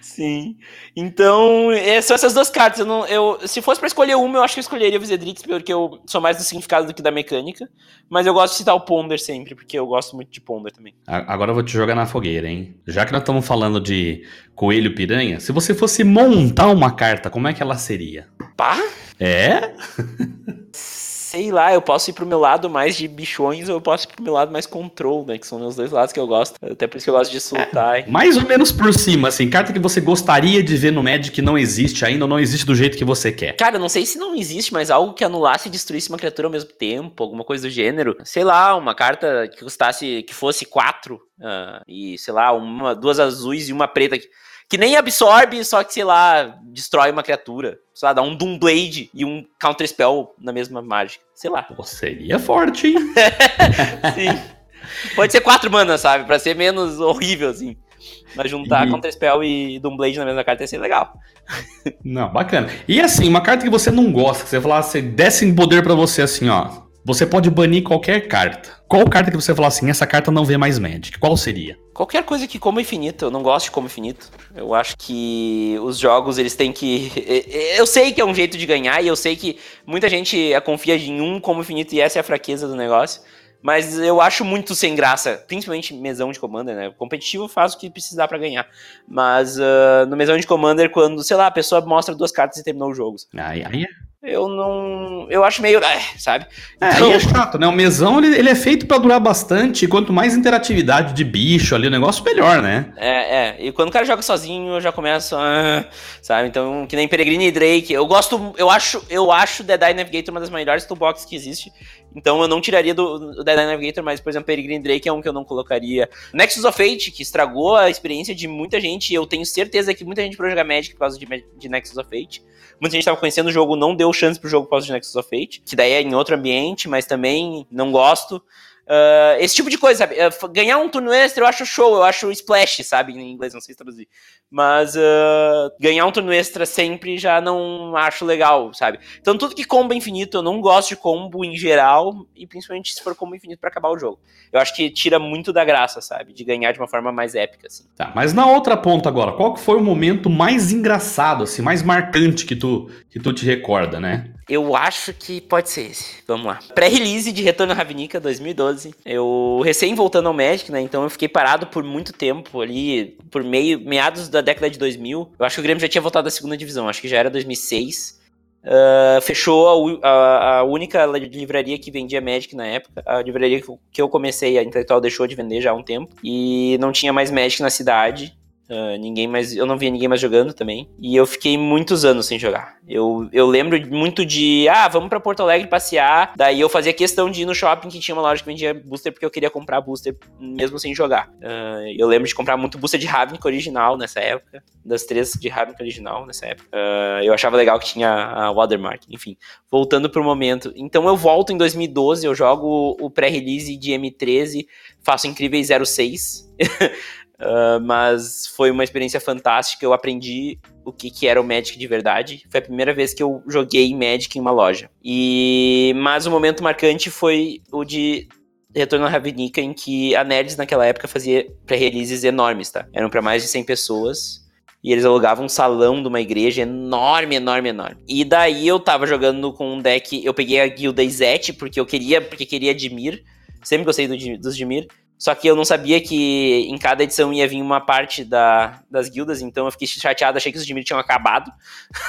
Sim. Então, é, são essas duas cartas. Eu não, eu, se fosse para escolher uma, eu acho que eu escolheria o Visedrix, porque eu sou mais do significado do que da mecânica. Mas eu gosto de citar o Ponder sempre, porque eu gosto muito de Ponder também. Agora eu vou te jogar na fogueira, hein? Já que nós estamos falando de coelho piranha, se você fosse montar uma carta, como é que ela seria? Pá? É? sei lá, eu posso ir pro meu lado mais de bichões ou eu posso ir pro meu lado mais control, né? Que são os dois lados que eu gosto. Até por isso que eu gosto de soltar. É, mais ou menos por cima, assim. Carta que você gostaria de ver no Magic que não existe ainda ou não existe do jeito que você quer. Cara, não sei se não existe, mas algo que anulasse e destruísse uma criatura ao mesmo tempo, alguma coisa do gênero. Sei lá, uma carta que custasse, que fosse quatro. Uh, e, sei lá, uma, duas azuis e uma preta. Que que nem absorve, só que, sei lá, destrói uma criatura. Sei lá, dá um Doom Blade e um Counter Spell na mesma mágica. Sei lá. Pô, seria forte, hein? Sim. Pode ser quatro manas, sabe? Pra ser menos horrível, assim. Mas juntar e... Counter Spell e Doom Blade na mesma carta ia ser legal. Não, bacana. E assim, uma carta que você não gosta, que você falasse, desse poder para você assim, ó. Você pode banir qualquer carta. Qual carta que você falar assim, essa carta não vê mais Magic? Qual seria? Qualquer coisa que como infinito. Eu não gosto de como infinito. Eu acho que os jogos, eles têm que... Eu sei que é um jeito de ganhar e eu sei que muita gente confia em um como infinito e essa é a fraqueza do negócio. Mas eu acho muito sem graça, principalmente mesão de Commander, né? Competitivo faz o que precisar para ganhar. Mas uh, no mesão de Commander, quando, sei lá, a pessoa mostra duas cartas e terminou o jogo. Aí, aí é eu não. Eu acho meio. É, sabe? É, então... é chato, né? O mesão ele, ele é feito para durar bastante. E quanto mais interatividade de bicho ali, o negócio melhor, né? É, é. E quando o cara joga sozinho, eu já começo. Ah, sabe? Então, que nem Peregrine e Drake. Eu gosto. Eu acho, eu acho Dead Eye Navigator uma das melhores toolboxes que existe. Então eu não tiraria do, do Dead Eye Navigator, mas, por exemplo, Peregrine Drake é um que eu não colocaria. Nexus of Fate, que estragou a experiência de muita gente. Eu tenho certeza que muita gente parou jogar Magic por causa de, de Nexus of Fate. Muita gente estava conhecendo o jogo, não deu chance pro jogo pós de Nexus of Fate, que daí é em outro ambiente, mas também não gosto. Uh, esse tipo de coisa, sabe? Uh, ganhar um turno extra eu acho show, eu acho splash, sabe? Em inglês, não sei se traduzir. Mas uh, ganhar um turno extra sempre já não acho legal, sabe? Então tudo que combo infinito, eu não gosto de combo em geral, e principalmente se for combo infinito para acabar o jogo. Eu acho que tira muito da graça, sabe? De ganhar de uma forma mais épica, assim. Tá, mas na outra ponta agora, qual que foi o momento mais engraçado, assim, mais marcante que tu, que tu te recorda, né? Eu acho que pode ser esse. Vamos lá. Pré-release de Retorno à Ravnica 2012. Eu recém voltando ao Magic, né? Então eu fiquei parado por muito tempo ali, por meio meados da década de 2000. Eu acho que o Grêmio já tinha voltado da segunda divisão, acho que já era 2006. Uh, ah, fechou a, a, a, única livraria que vendia Magic na época. A livraria que eu comecei, a Intelectual, deixou de vender já há um tempo. E não tinha mais Magic na cidade. Uh, ninguém mais, eu não via ninguém mais jogando também. E eu fiquei muitos anos sem jogar. Eu, eu lembro muito de, ah, vamos para Porto Alegre passear. Daí eu fazia questão de ir no shopping que tinha uma loja que vendia booster porque eu queria comprar booster mesmo sem jogar. Uh, eu lembro de comprar muito booster de Ravnica original nessa época, das três de Ravnica original nessa época. Uh, eu achava legal que tinha a Watermark, enfim. Voltando pro momento. Então eu volto em 2012, eu jogo o pré-release de M13, faço incríveis 06. Uh, mas foi uma experiência fantástica. Eu aprendi o que, que era o Magic de verdade. Foi a primeira vez que eu joguei Magic em uma loja. E mas o momento marcante foi o de Retorno à Ravnica, em que a Nerds naquela época fazia pré-releases enormes, tá? Eram para mais de 100 pessoas. E eles alugavam um salão de uma igreja enorme, enorme, enorme. E daí eu tava jogando com um deck. Eu peguei a guilda Izete, porque eu queria, porque queria Dimir. Sempre gostei do, dos Dimir. Só que eu não sabia que em cada edição ia vir uma parte da, das guildas, então eu fiquei chateado, achei que os Dimir tinham acabado,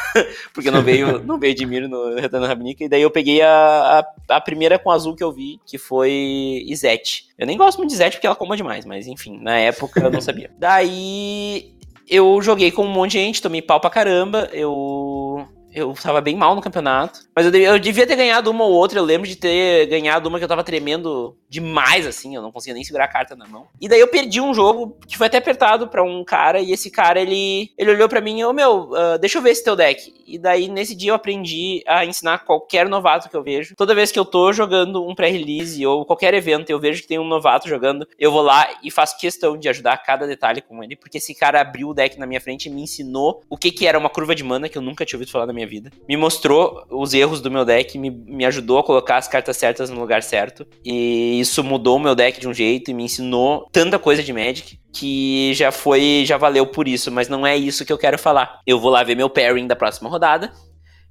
porque não veio, não veio Dimir no Retorno Rabnica, e daí eu peguei a, a, a, primeira com azul que eu vi, que foi Izete. Eu nem gosto muito de Izete porque ela coma demais, mas enfim, na época eu não sabia. daí eu joguei com um monte de gente, tomei pau pra caramba, eu eu tava bem mal no campeonato. Mas eu devia, eu devia, ter ganhado uma ou outra. Eu lembro de ter ganhado uma que eu tava tremendo demais, assim. Eu não conseguia nem segurar a carta na mão. E daí eu perdi um jogo que foi até apertado pra um cara. E esse cara, ele, ele olhou pra mim e, ô meu, uh, deixa eu ver esse teu deck. E daí nesse dia eu aprendi a ensinar qualquer novato que eu vejo. Toda vez que eu tô jogando um pré-release ou qualquer evento, eu vejo que tem um novato jogando, eu vou lá e faço questão de ajudar cada detalhe com ele. Porque esse cara abriu o deck na minha frente e me ensinou o que, que era uma curva de mana que eu nunca tinha ouvido falar na minha vida. Me mostrou os erros do meu deck, me, me ajudou a colocar as cartas certas no lugar certo. E isso mudou o meu deck de um jeito e me ensinou tanta coisa de Magic que já foi, já valeu por isso, mas não é isso que eu quero falar. Eu vou lá ver meu pairing da próxima rodada.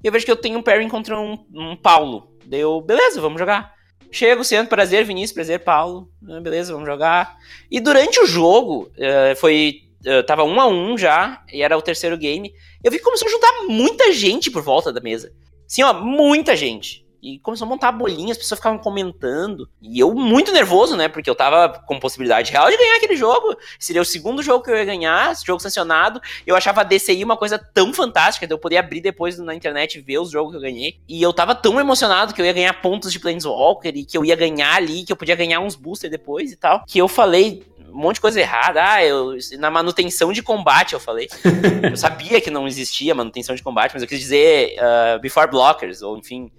E eu vejo que eu tenho um pairing contra um, um Paulo. Deu, beleza, vamos jogar. Chego, sendo prazer, Vinícius, prazer, Paulo. Ah, beleza, vamos jogar. E durante o jogo, uh, foi uh, tava um a um já, e era o terceiro game, eu vi que começou a juntar muita gente por volta da mesa. Sim, ó, muita gente. E começou a montar bolinha, as pessoas ficavam comentando. E eu muito nervoso, né? Porque eu tava com possibilidade real de ganhar aquele jogo. Seria o segundo jogo que eu ia ganhar, jogo sancionado. Eu achava a DCI uma coisa tão fantástica, de eu poder abrir depois na internet e ver os jogos que eu ganhei. E eu tava tão emocionado que eu ia ganhar pontos de Planeswalker e que eu ia ganhar ali, que eu podia ganhar uns boosters depois e tal. Que eu falei, um monte de coisa errada. Ah, eu, na manutenção de combate, eu falei. eu sabia que não existia manutenção de combate, mas eu quis dizer uh, before blockers, ou enfim,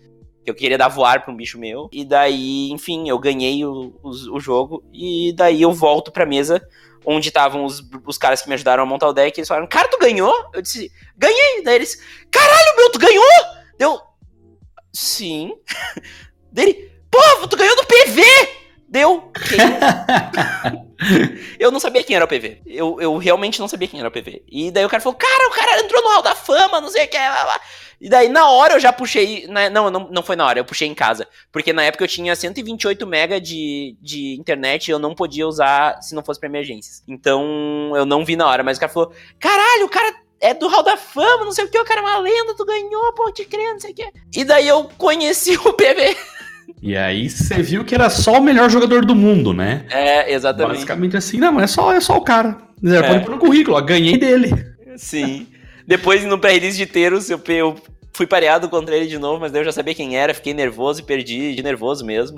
que eu queria dar voar pra um bicho meu. E daí, enfim, eu ganhei o, o, o jogo. E daí eu volto pra mesa onde estavam os, os caras que me ajudaram a montar o deck. Eles falaram, cara, tu ganhou? Eu disse, ganhei. Daí eles, caralho, meu, tu ganhou? Deu, sim. Dele, pô, tu ganhou do PV! Deu. eu não sabia quem era o PV. Eu, eu realmente não sabia quem era o PV. E daí o cara falou, cara, o cara entrou no Hall da Fama, não sei o que. E daí, na hora, eu já puxei. Na, não, não, não foi na hora, eu puxei em casa. Porque na época eu tinha 128 mega de, de internet e eu não podia usar se não fosse pra emergências. Então, eu não vi na hora. Mas o cara falou: caralho, o cara é do Hall da Fama, não sei o que, o cara é uma lenda, tu ganhou, pô, te crer, não sei o que. E daí eu conheci o PV. E aí você viu que era só o melhor jogador do mundo, né? É, exatamente. Basicamente assim, não, é só, é só o cara. Você é. pode pôr no currículo, ó, ganhei dele. Sim. Depois, no pré-release de Teros, eu, eu fui pareado contra ele de novo, mas daí eu já sabia quem era, fiquei nervoso e perdi de nervoso mesmo.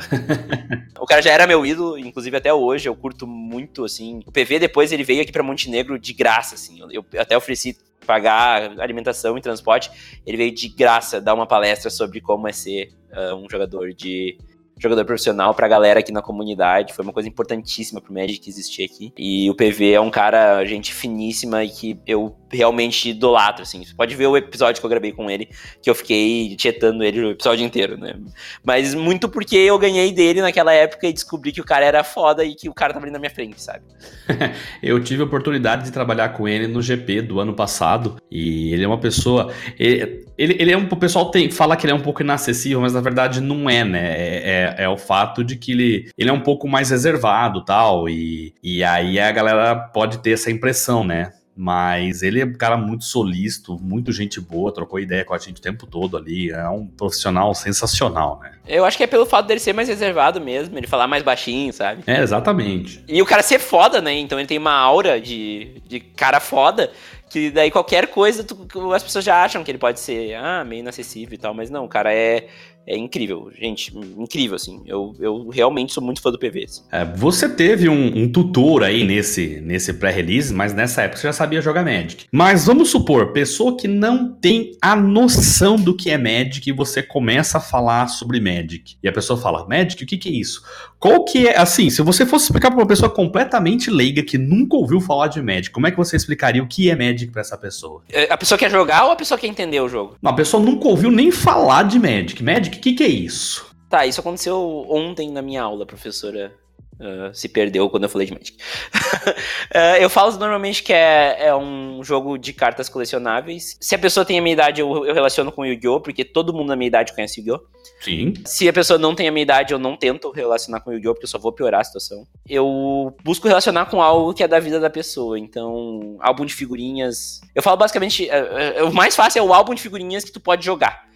o cara já era meu ídolo, inclusive até hoje, eu curto muito, assim. O PV depois ele veio aqui para Montenegro de graça, assim. Eu, eu até ofereci pagar alimentação e transporte, ele veio de graça dar uma palestra sobre como é ser uh, um jogador de jogador profissional pra galera aqui na comunidade. Foi uma coisa importantíssima pro Magic existir aqui. E o PV é um cara, gente finíssima e que eu realmente idolatro, assim. Você pode ver o episódio que eu gravei com ele, que eu fiquei tietando ele o episódio inteiro, né? Mas muito porque eu ganhei dele naquela época e descobri que o cara era foda e que o cara tava ali na minha frente, sabe? eu tive a oportunidade de trabalhar com ele no GP do ano passado e ele é uma pessoa. Ele, ele, ele é um. O pessoal tem, fala que ele é um pouco inacessível, mas na verdade não é, né? É, é, é o fato de que ele, ele é um pouco mais reservado tal. E, e aí a galera pode ter essa impressão, né? Mas ele é um cara muito solícito, muito gente boa, trocou ideia com a gente o tempo todo ali. É um profissional sensacional, né? Eu acho que é pelo fato dele ser mais reservado mesmo, ele falar mais baixinho, sabe? É, exatamente. E o cara ser foda, né? Então ele tem uma aura de, de cara foda que daí qualquer coisa tu, as pessoas já acham que ele pode ser ah, meio inacessível e tal, mas não, o cara é, é incrível, gente, incrível, assim. Eu, eu realmente sou muito fã do PV. Assim. É, você teve um, um, tutor aí nesse, nesse pré-release, mas nessa época você já sabia jogar Magic. Mas vamos supor, pessoa que não tem a noção do que é Magic e você começa a falar sobre Magic. E a pessoa fala, Magic, o que, que é isso? Qual que é, assim, se você fosse explicar para uma pessoa completamente leiga que nunca ouviu falar de Magic, como é que você explicaria o que é Magic para essa pessoa? É, a pessoa quer jogar ou a pessoa quer entender o jogo? Não, a pessoa nunca ouviu nem falar de Magic. Magic o que, que é isso? Tá, isso aconteceu ontem na minha aula, professora Uh, se perdeu quando eu falei de Magic. uh, eu falo normalmente que é, é, um jogo de cartas colecionáveis. Se a pessoa tem a minha idade, eu, eu relaciono com Yu-Gi-Oh! Porque todo mundo na minha idade conhece Yu-Gi-Oh! Sim. Se a pessoa não tem a minha idade, eu não tento relacionar com Yu-Gi-Oh! Porque eu só vou piorar a situação. Eu busco relacionar com algo que é da vida da pessoa. Então, álbum de figurinhas. Eu falo basicamente. Uh, o mais fácil é o álbum de figurinhas que tu pode jogar.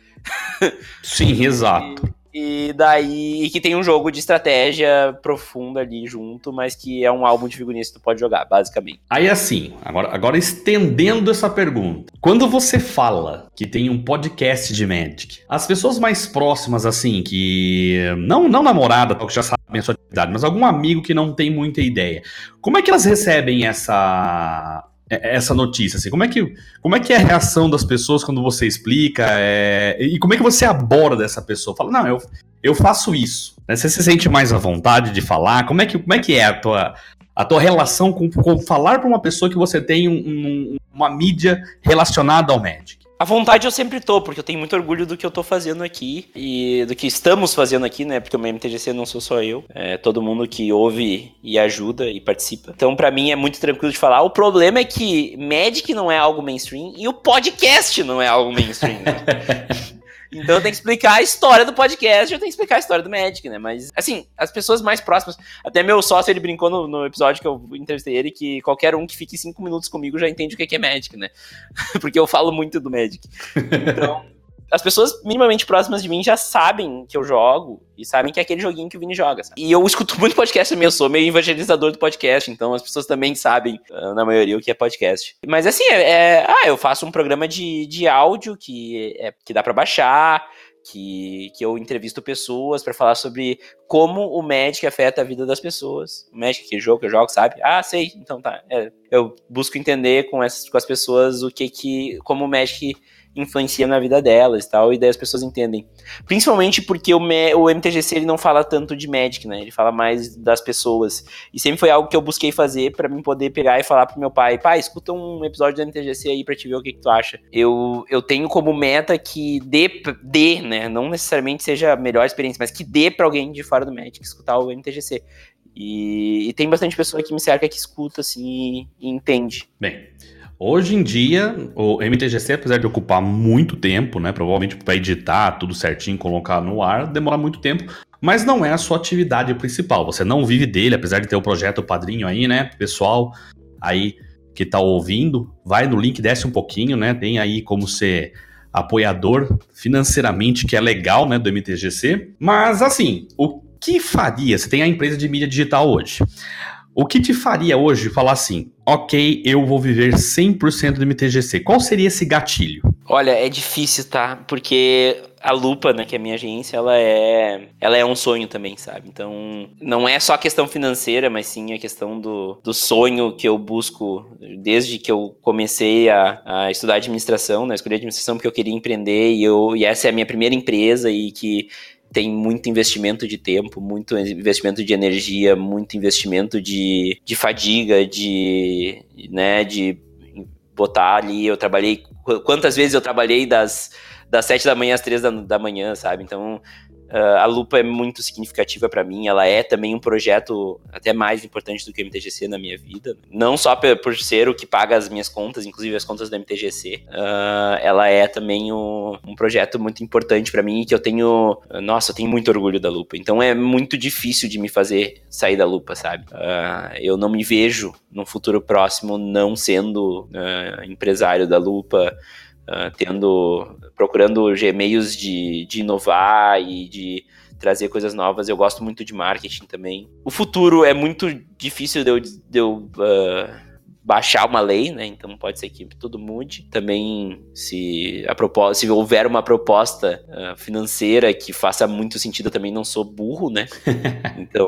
Sim, exato. E daí. E que tem um jogo de estratégia profunda ali junto, mas que é um álbum de figurinhas que tu pode jogar, basicamente. Aí assim, agora, agora estendendo essa pergunta. Quando você fala que tem um podcast de Magic, as pessoas mais próximas, assim, que. Não, não namorada, que já sabem a sua atividade, mas algum amigo que não tem muita ideia. Como é que elas recebem essa essa notícia? Assim, como, é que, como é que é a reação das pessoas quando você explica? É, e como é que você aborda essa pessoa? Fala, não, eu, eu faço isso. Né? Você se sente mais à vontade de falar? Como é que, como é, que é a tua, a tua relação com, com falar para uma pessoa que você tem um, um, uma mídia relacionada ao Magic? A vontade eu sempre tô, porque eu tenho muito orgulho do que eu tô fazendo aqui e do que estamos fazendo aqui, né? Porque o MTGC não sou só eu, é todo mundo que ouve e ajuda e participa. Então, para mim é muito tranquilo de falar. O problema é que Magic não é algo mainstream e o podcast não é algo mainstream. Então eu tenho que explicar a história do podcast, eu tenho que explicar a história do Magic, né? Mas, assim, as pessoas mais próximas. Até meu sócio, ele brincou no, no episódio que eu entrevistei ele que qualquer um que fique cinco minutos comigo já entende o que é Magic, né? Porque eu falo muito do Magic. Então as pessoas minimamente próximas de mim já sabem que eu jogo e sabem que é aquele joguinho que o Vini joga. Sabe? E eu escuto muito podcast também, eu sou meio evangelizador do podcast, então as pessoas também sabem, ah, na maioria, o que é podcast. Mas assim, é, é ah, eu faço um programa de, de áudio que, é, que dá para baixar, que, que eu entrevisto pessoas para falar sobre como o Magic afeta a vida das pessoas. O Magic, que jogo que eu jogo, sabe? Ah, sei, então tá. É, eu busco entender com, essas, com as pessoas o que que, como o Magic influencia na vida delas e tal, e daí as pessoas entendem. Principalmente porque o, o MTGC ele não fala tanto de Magic, né? Ele fala mais das pessoas. E sempre foi algo que eu busquei fazer para mim poder pegar e falar pro meu pai, pai, escuta um episódio do MTGC aí pra te ver o que, que tu acha. Eu, eu tenho como meta que dê, dê, né? Não necessariamente seja a melhor experiência, mas que dê pra alguém de fora do Magic escutar o MTGC. E, e tem bastante pessoa que me cerca que escuta, assim, e, e entende. Bem, Hoje em dia, o MTGC, apesar de ocupar muito tempo, né? Provavelmente para editar tudo certinho, colocar no ar, demora muito tempo. Mas não é a sua atividade principal. Você não vive dele, apesar de ter o projeto Padrinho aí, né? Pessoal aí que tá ouvindo, vai no link, desce um pouquinho, né? Tem aí como ser apoiador financeiramente, que é legal, né? Do MTGC. Mas assim, o que faria? Você tem a empresa de mídia digital hoje. O que te faria hoje falar assim, ok, eu vou viver 100% do MTGC? Qual seria esse gatilho? Olha, é difícil, tá? Porque a Lupa, né, que é a minha agência, ela é, ela é um sonho também, sabe? Então, não é só a questão financeira, mas sim a questão do, do sonho que eu busco desde que eu comecei a, a estudar administração, né? Escolhi administração porque eu queria empreender e, eu, e essa é a minha primeira empresa e que tem muito investimento de tempo, muito investimento de energia, muito investimento de, de fadiga, de, né, de botar ali. Eu trabalhei. Quantas vezes eu trabalhei das, das sete da manhã às três da, da manhã, sabe? Então, Uh, a Lupa é muito significativa para mim, ela é também um projeto até mais importante do que o MTGC na minha vida. Não só por ser o que paga as minhas contas, inclusive as contas do MTGC, uh, ah, ela é também o, um projeto muito importante para mim que eu tenho, nossa, eu tenho muito orgulho da Lupa. Então é muito difícil de me fazer sair da Lupa, sabe? Uh, eu não me vejo no futuro próximo não sendo empresário da Lupa. Uh, tendo procurando meios de, de inovar e de trazer coisas novas. Eu gosto muito de marketing também. O futuro é muito difícil de eu, de eu uh, baixar uma lei, né? Então pode ser que tudo mude. Também se a proposta, se houver uma proposta uh, financeira que faça muito sentido, eu também não sou burro, né? então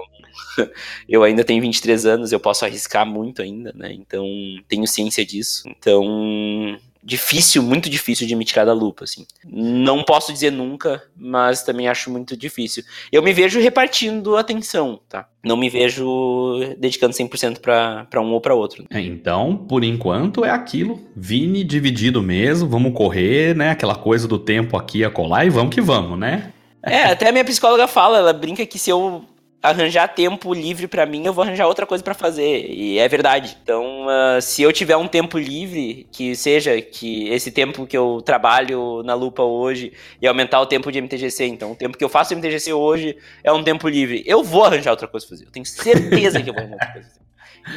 eu ainda tenho 23 anos, eu posso arriscar muito ainda, né? Então tenho ciência disso. Então difícil, muito difícil de me tirar da lupa, assim. Não posso dizer nunca, mas também acho muito difícil. Eu me vejo repartindo atenção, tá? Não me vejo dedicando 100% para um ou para outro. É, então, por enquanto é aquilo. Vini dividido mesmo, vamos correr, né? Aquela coisa do tempo aqui a colar e vamos que vamos, né? É, até a minha psicóloga fala, ela brinca que se eu arranjar tempo livre para mim, eu vou arranjar outra coisa para fazer. E é verdade. Então, uh, se eu tiver um tempo livre, que seja que esse tempo que eu trabalho na lupa hoje e aumentar o tempo de MTGC, então o tempo que eu faço MTGC hoje é um tempo livre, eu vou arranjar outra coisa pra fazer. Eu tenho certeza que eu vou arranjar outra coisa.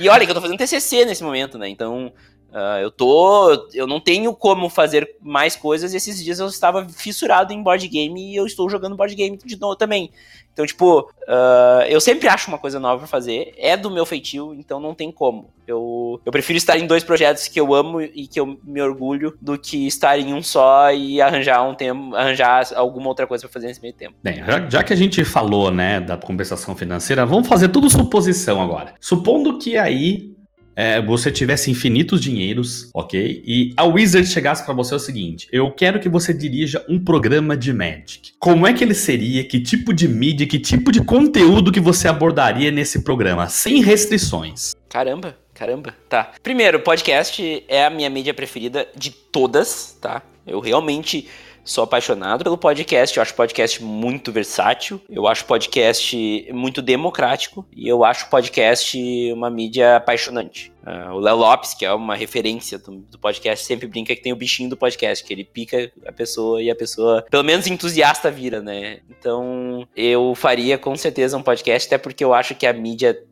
E olha que eu tô fazendo TCC nesse momento, né? Então, Uh, eu tô. Eu não tenho como fazer mais coisas. Esses dias eu estava fissurado em board game e eu estou jogando board game de novo também. Então, tipo, uh, eu sempre acho uma coisa nova pra fazer. É do meu feitio, então não tem como. Eu, eu prefiro estar em dois projetos que eu amo e que eu me orgulho do que estar em um só e arranjar um tempo, arranjar alguma outra coisa para fazer nesse meio tempo. Bem, já, já, que a gente falou, né, da compensação financeira, vamos fazer tudo suposição agora. Supondo que aí é, você tivesse infinitos dinheiros, ok? E a Wizard chegasse para você o seguinte: eu quero que você dirija um programa de Magic. Como é que ele seria? Que tipo de mídia, que tipo de conteúdo que você abordaria nesse programa? Sem restrições. Caramba, caramba. Tá. Primeiro, podcast é a minha mídia preferida de todas, tá? Eu realmente Sou apaixonado pelo podcast, eu acho podcast muito versátil, eu acho podcast muito democrático e eu acho podcast uma mídia apaixonante. Uh, o Léo Lopes, que é uma referência do, do, podcast, sempre brinca que tem o bichinho do podcast, que ele pica a pessoa e a pessoa, pelo menos entusiasta, vira, né? Então, eu faria com certeza um podcast, até porque eu acho que a mídia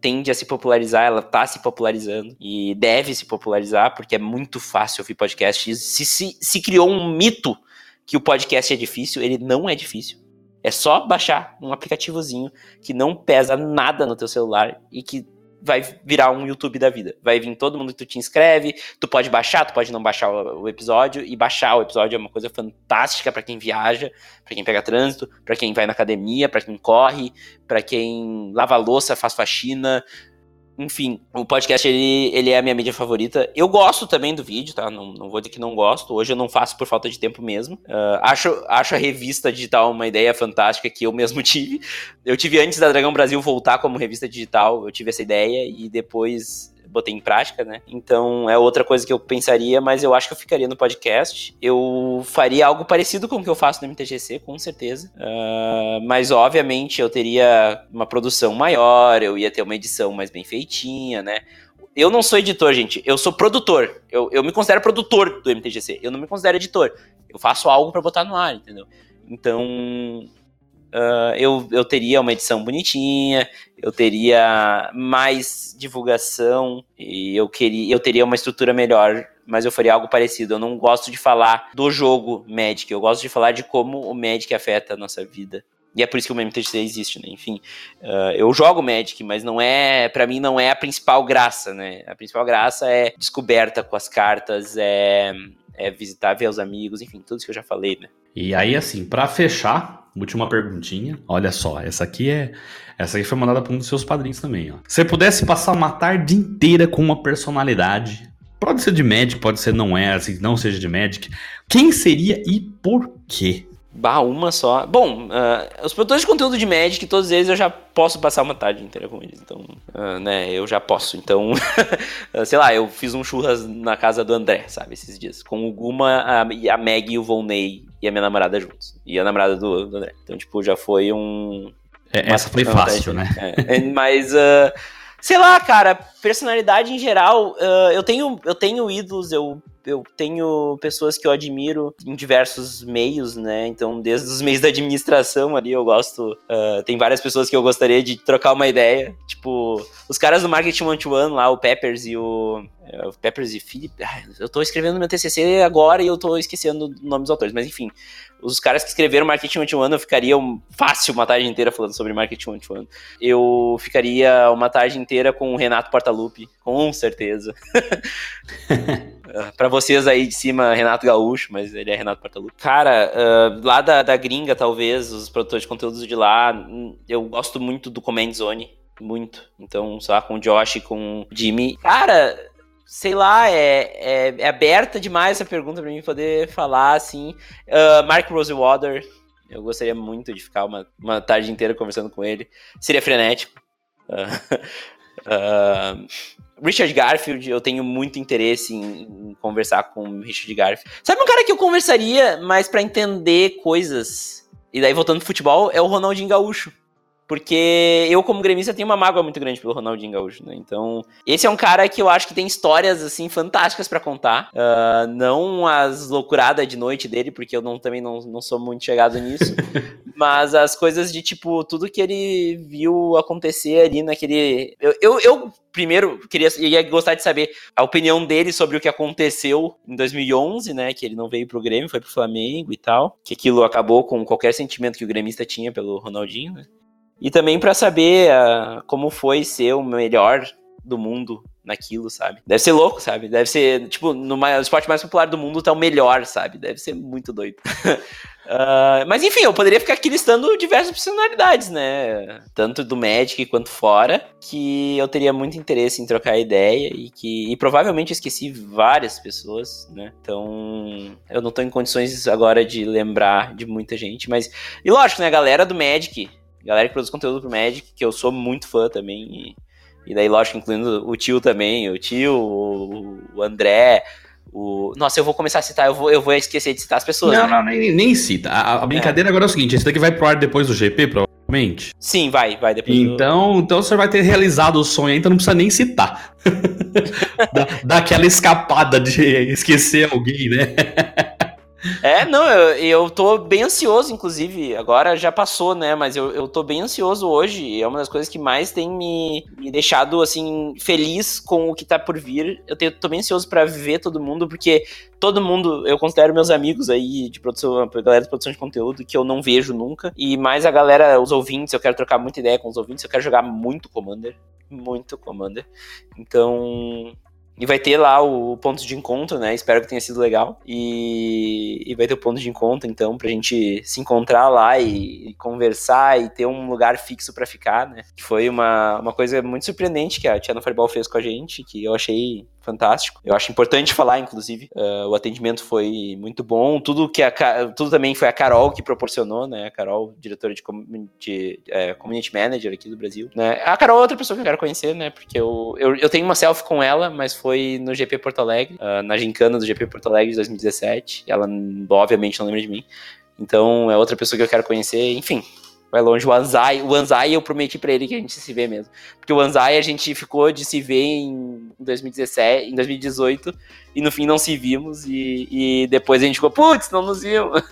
tende a se popularizar, ela tá se popularizando e deve se popularizar, porque é muito fácil ouvir podcast. Se, se, se criou um mito que o podcast é difícil, ele não é difícil. É só baixar um aplicativozinho que não pesa nada no teu celular e que vai virar um YouTube da vida. Vai vir todo mundo que tu te inscreve, tu pode baixar, tu pode não baixar o, o episódio, e baixar o episódio é uma coisa fantástica para quem viaja, para quem pega trânsito, para quem vai na academia, para quem corre, para quem lava louça, faz faxina, enfim, o podcast ele, ele é a minha mídia favorita. Eu gosto também do vídeo, tá? Não, não vou dizer que não gosto. Hoje eu não faço por falta de tempo mesmo. Uh, acho, acho a revista digital uma ideia fantástica que eu mesmo tive. Eu tive antes da Dragão Brasil voltar como revista digital, eu tive essa ideia e depois botei em prática, né? Então é outra coisa que eu pensaria, mas eu acho que eu ficaria no podcast. Eu faria algo parecido com o que eu faço no MTGC, com certeza. Uh, mas obviamente eu teria uma produção maior, eu ia ter uma edição mais bem feitinha, né? eu não sou editor, gente. Eu sou produtor. Eu, eu me considero produtor do MTGC. Eu não me considero editor. Eu faço algo para botar no ar, entendeu? Então, uh, eu, eu teria uma edição bonitinha, eu teria mais divulgação e eu queria, eu teria uma estrutura melhor, mas eu faria algo parecido. Eu não gosto de falar do jogo Magic, eu gosto de falar de como o Magic afeta a nossa vida. E é por isso que o MTGC existe, né? Enfim, uh, eu jogo Magic, mas não é, para mim não é a principal graça, né? A principal graça é descoberta com as cartas, é, é visitar, ver os amigos, enfim, tudo isso que eu já falei, né? E aí, assim, para fechar, última perguntinha. Olha só, essa aqui é. Essa aqui foi mandada por um dos seus padrinhos também, ó. Se pudesse passar uma tarde inteira com uma personalidade, pode ser de Magic, pode ser não é, assim, não seja de Magic, quem seria e por quê? Bah, uma só. Bom, uh, os produtores de conteúdo de Magic, todos eles eu já posso passar uma tarde inteira com eles. Então, uh, né, eu já posso. Então, sei lá, eu fiz um churras na casa do André, sabe, esses dias. Com o Guma, a, a Meg e o Volney e a minha namorada juntos. E a namorada do, do André. Então, tipo, já foi um. É, essa foi fácil, né? É, mas. Uh, sei lá, cara, personalidade em geral, eu, tenho, eu tenho ídolos, eu eu tenho pessoas que eu admiro em diversos meios, né? Então, desde os meios da administração ali, eu gosto. Uh, tem várias pessoas que eu gostaria de trocar uma ideia. Tipo, os caras do Marketing One to One lá, o Peppers e o. O Peppers e Philip. Eu tô escrevendo meu TCC agora e eu tô esquecendo o nome dos autores, mas enfim os caras que escreveram Marketing One to One, eu ficaria fácil uma tarde inteira falando sobre Marketing One to One. Eu ficaria uma tarde inteira com o Renato Portaluppi, com certeza. para vocês aí de cima, Renato Gaúcho, mas ele é Renato Portaluppi. Cara, uh, lá da, da gringa, talvez, os produtores de conteúdos de lá, eu gosto muito do Command Zone, muito. Então, sei lá, com o Josh, com o Jimmy. Cara, sei lá, é, é, é, aberta demais essa pergunta para mim poder falar, assim. Uh, Mark Rosewater, eu gostaria muito de ficar uma, uma tarde inteira conversando com ele. Seria frenético. Uh, uh, Richard Garfield, eu tenho muito interesse em, em, conversar com Richard Garfield. Sabe um cara que eu conversaria, mas para entender coisas, e daí voltando pro futebol, é o Ronaldinho Gaúcho. Porque eu, como gremista, tenho uma mágoa muito grande pelo Ronaldinho Gaúcho, né? Então, esse é um cara que eu acho que tem histórias, assim, fantásticas para contar. Uh, não as loucuradas de noite dele, porque eu não, também não, não sou muito chegado nisso. mas as coisas de, tipo, tudo que ele viu acontecer ali naquele... Eu, eu, eu primeiro, queria ia gostar de saber a opinião dele sobre o que aconteceu em 2011, né? Que ele não veio pro Grêmio, foi pro Flamengo e tal. Que aquilo acabou com qualquer sentimento que o gremista tinha pelo Ronaldinho, né? E também para saber uh, como foi ser o melhor do mundo naquilo, sabe? Deve ser louco, sabe? Deve ser, tipo, no esporte mais popular do mundo tá o melhor, sabe? Deve ser muito doido. uh, mas enfim, eu poderia ficar aqui listando diversas personalidades, né? Tanto do Magic quanto fora, que eu teria muito interesse em trocar ideia e que e provavelmente esqueci várias pessoas, né? Então, eu não tô em condições agora de lembrar de muita gente, mas e lógico, né, a galera do Magic galera que produz conteúdo pro Magic, que eu sou muito fã também. E, e daí, lógico, incluindo o tio também, o tio, o, o André, o... Nossa, eu vou começar a citar, eu vou, eu vou esquecer de citar as pessoas. Não, né? não, nem, nem cita. A, a brincadeira é. agora é o seguinte: esse daqui vai pro ar depois do GP, provavelmente. Sim, vai, vai depois então, do... então você vai ter realizado o sonho aí, então não precisa nem citar. dá, dá aquela escapada de esquecer alguém, né? É, não, eu, eu tô bem ansioso, inclusive. Agora já passou, né? Mas eu, eu tô bem ansioso hoje. É uma das coisas que mais tem me, me deixado, assim, feliz com o que tá por vir. Eu tenho, tô bem ansioso para ver todo mundo, porque todo mundo, eu considero meus amigos aí de produção, galera de produção de conteúdo, que eu não vejo nunca. E mais a galera, os ouvintes, eu quero trocar muita ideia com os ouvintes, eu quero jogar muito Commander. Muito Commander. Então, e vai ter lá o ponto de encontro, né? Espero que tenha sido legal. E, e vai ter o ponto de encontro, então, pra gente se encontrar lá e, e conversar e ter um lugar fixo para ficar, né? Que foi uma, uma coisa muito surpreendente que a Tiana Fireball fez com a gente, que eu achei fantástico. Eu acho importante falar, inclusive, uh, o atendimento foi muito bom. Tudo que a tudo também foi a Carol que proporcionou, né? A Carol, diretora de, de é, community manager aqui do Brasil. Né? A Carol é outra pessoa que eu quero conhecer, né? Porque eu, eu, eu tenho uma selfie com ela, mas foi no GP Porto Alegre, uh, na gincana do GP Porto Alegre de 2017. Ela, obviamente, não lembra de mim. Então, é outra pessoa que eu quero conhecer. Enfim, vai longe. O Anzai, o Anzai eu prometi para ele que a gente se vê mesmo. Porque o Anzai a gente ficou de se ver em 2017, em 2018 e no fim não se vimos e, e depois a gente ficou, putz, não nos vimos.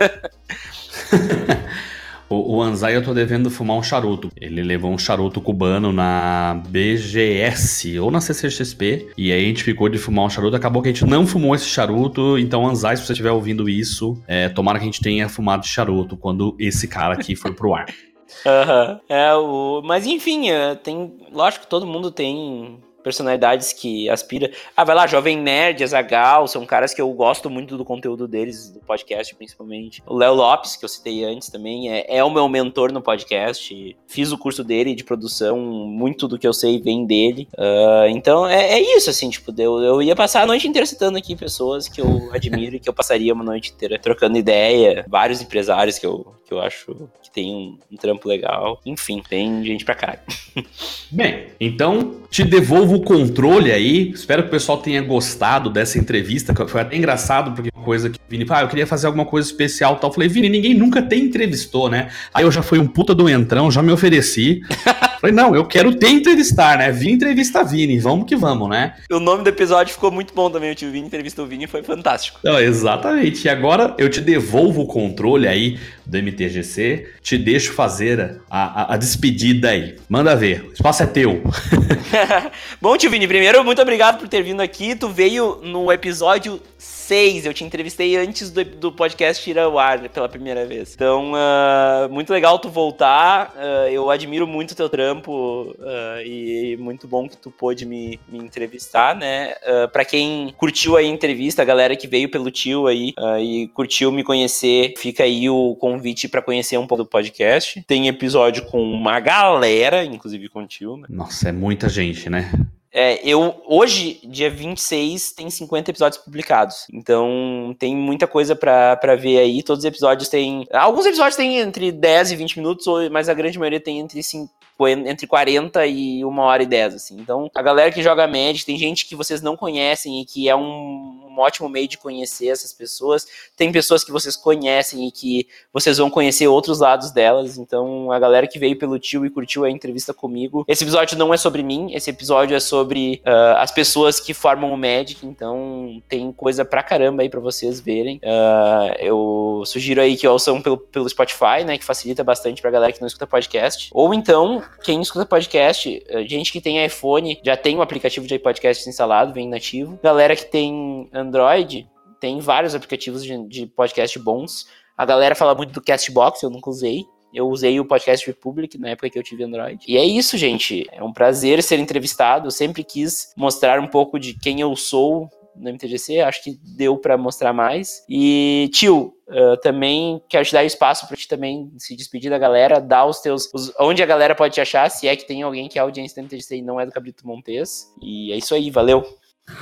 O, o Anzai eu tô devendo fumar um charuto. Ele levou um charuto cubano na BGS ou na CCXP. E aí a gente ficou de fumar um charuto. Acabou que a gente não fumou esse charuto. Então, Anzai, se você estiver ouvindo isso, é, tomara que a gente tenha fumado charuto quando esse cara aqui for pro ar. Uhum. É, o... Mas enfim, é, tem. Lógico que todo mundo tem personalidades que aspira. Ah, vai lá, Jovem Nerd, Azagal, são caras que eu gosto muito do conteúdo deles, do podcast principalmente. O Léo Lopes, que eu citei antes também, é, é, o meu mentor no podcast. Fiz o curso dele de produção, muito do que eu sei vem dele. Uh, então é, é, isso, assim, tipo, eu, eu ia passar a noite inteira citando aqui pessoas que eu admiro e que eu passaria uma noite inteira trocando ideia. Vários empresários que eu, que eu acho que tem um, um trampo legal. Enfim, tem gente pra cá. Bem, então te devolvo o controle aí. Espero que o pessoal tenha gostado dessa entrevista. Foi até engraçado, porque coisa que o Vini, ah, eu queria fazer alguma coisa especial tal. Eu falei, Vini, ninguém nunca te entrevistou, né? Aí eu já fui um puta do entrão, já me ofereci. falei, não, eu quero te entrevistar, né? Vim entrevistar Vini, vamos que vamos, né? O nome do episódio ficou muito bom também, o tio Vini entrevistou o Vini foi fantástico. Não, exatamente. E agora eu te devolvo o controle aí do MTGC, te deixo fazer a, a, a despedida aí. Manda ver, o espaço é teu. bom, tio Vini, primeiro, muito obrigado por ter vindo aqui. Tu veio no episódio 6, eu te entrevistei antes do, do podcast ir ao ar pela primeira vez. Então, uh, muito legal tu voltar. Uh, eu admiro muito o teu trampo uh, e muito bom que tu pôde me, me entrevistar, né? Uh, pra quem curtiu a entrevista, a galera que veio pelo tio aí e curtiu me conhecer, fica aí o convite para conhecer um pouco do podcast. Tem episódio com uma galera, inclusive com o tio, né? Nossa, é muita gente, né? É, eu hoje, dia 26, tem 50 episódios publicados. Então tem muita coisa para ver aí. Todos os episódios têm. Alguns episódios têm entre 10 e 20 minutos, mas a grande maioria tem entre 5 entre 40 e uma hora e 10, assim. Então, a galera que joga Magic, tem gente que vocês não conhecem e que é um, ótimo meio de conhecer essas pessoas. Tem pessoas que vocês conhecem e que vocês vão conhecer outros lados delas. Então, a galera que veio pelo tio e curtiu a entrevista comigo. Esse episódio não é sobre mim, esse episódio é sobre uh, as pessoas que formam o Magic. Então, tem coisa pra caramba aí pra vocês verem. Uh, eu sugiro aí que ouçam pelo, pelo Spotify, né, que facilita bastante pra galera que não escuta podcast. Ou então, quem escuta podcast, gente que tem iPhone já tem um aplicativo de podcast instalado, vem nativo. Galera que tem Android, tem vários aplicativos de, de podcast bons. A galera fala muito do Castbox, eu nunca usei. Eu usei o Podcast Republic na época que eu tive Android. E é isso, gente. É um prazer ser entrevistado. Eu sempre quis mostrar um pouco de quem eu sou no MTGC, acho que deu para mostrar mais. E, tio, uh, também quero te dar espaço para te também se despedir da galera, dar os teus. Os, onde a galera pode te achar, se é que tem alguém que é audiência do MTGC e não é do Cabrito Montes. E é isso aí, valeu.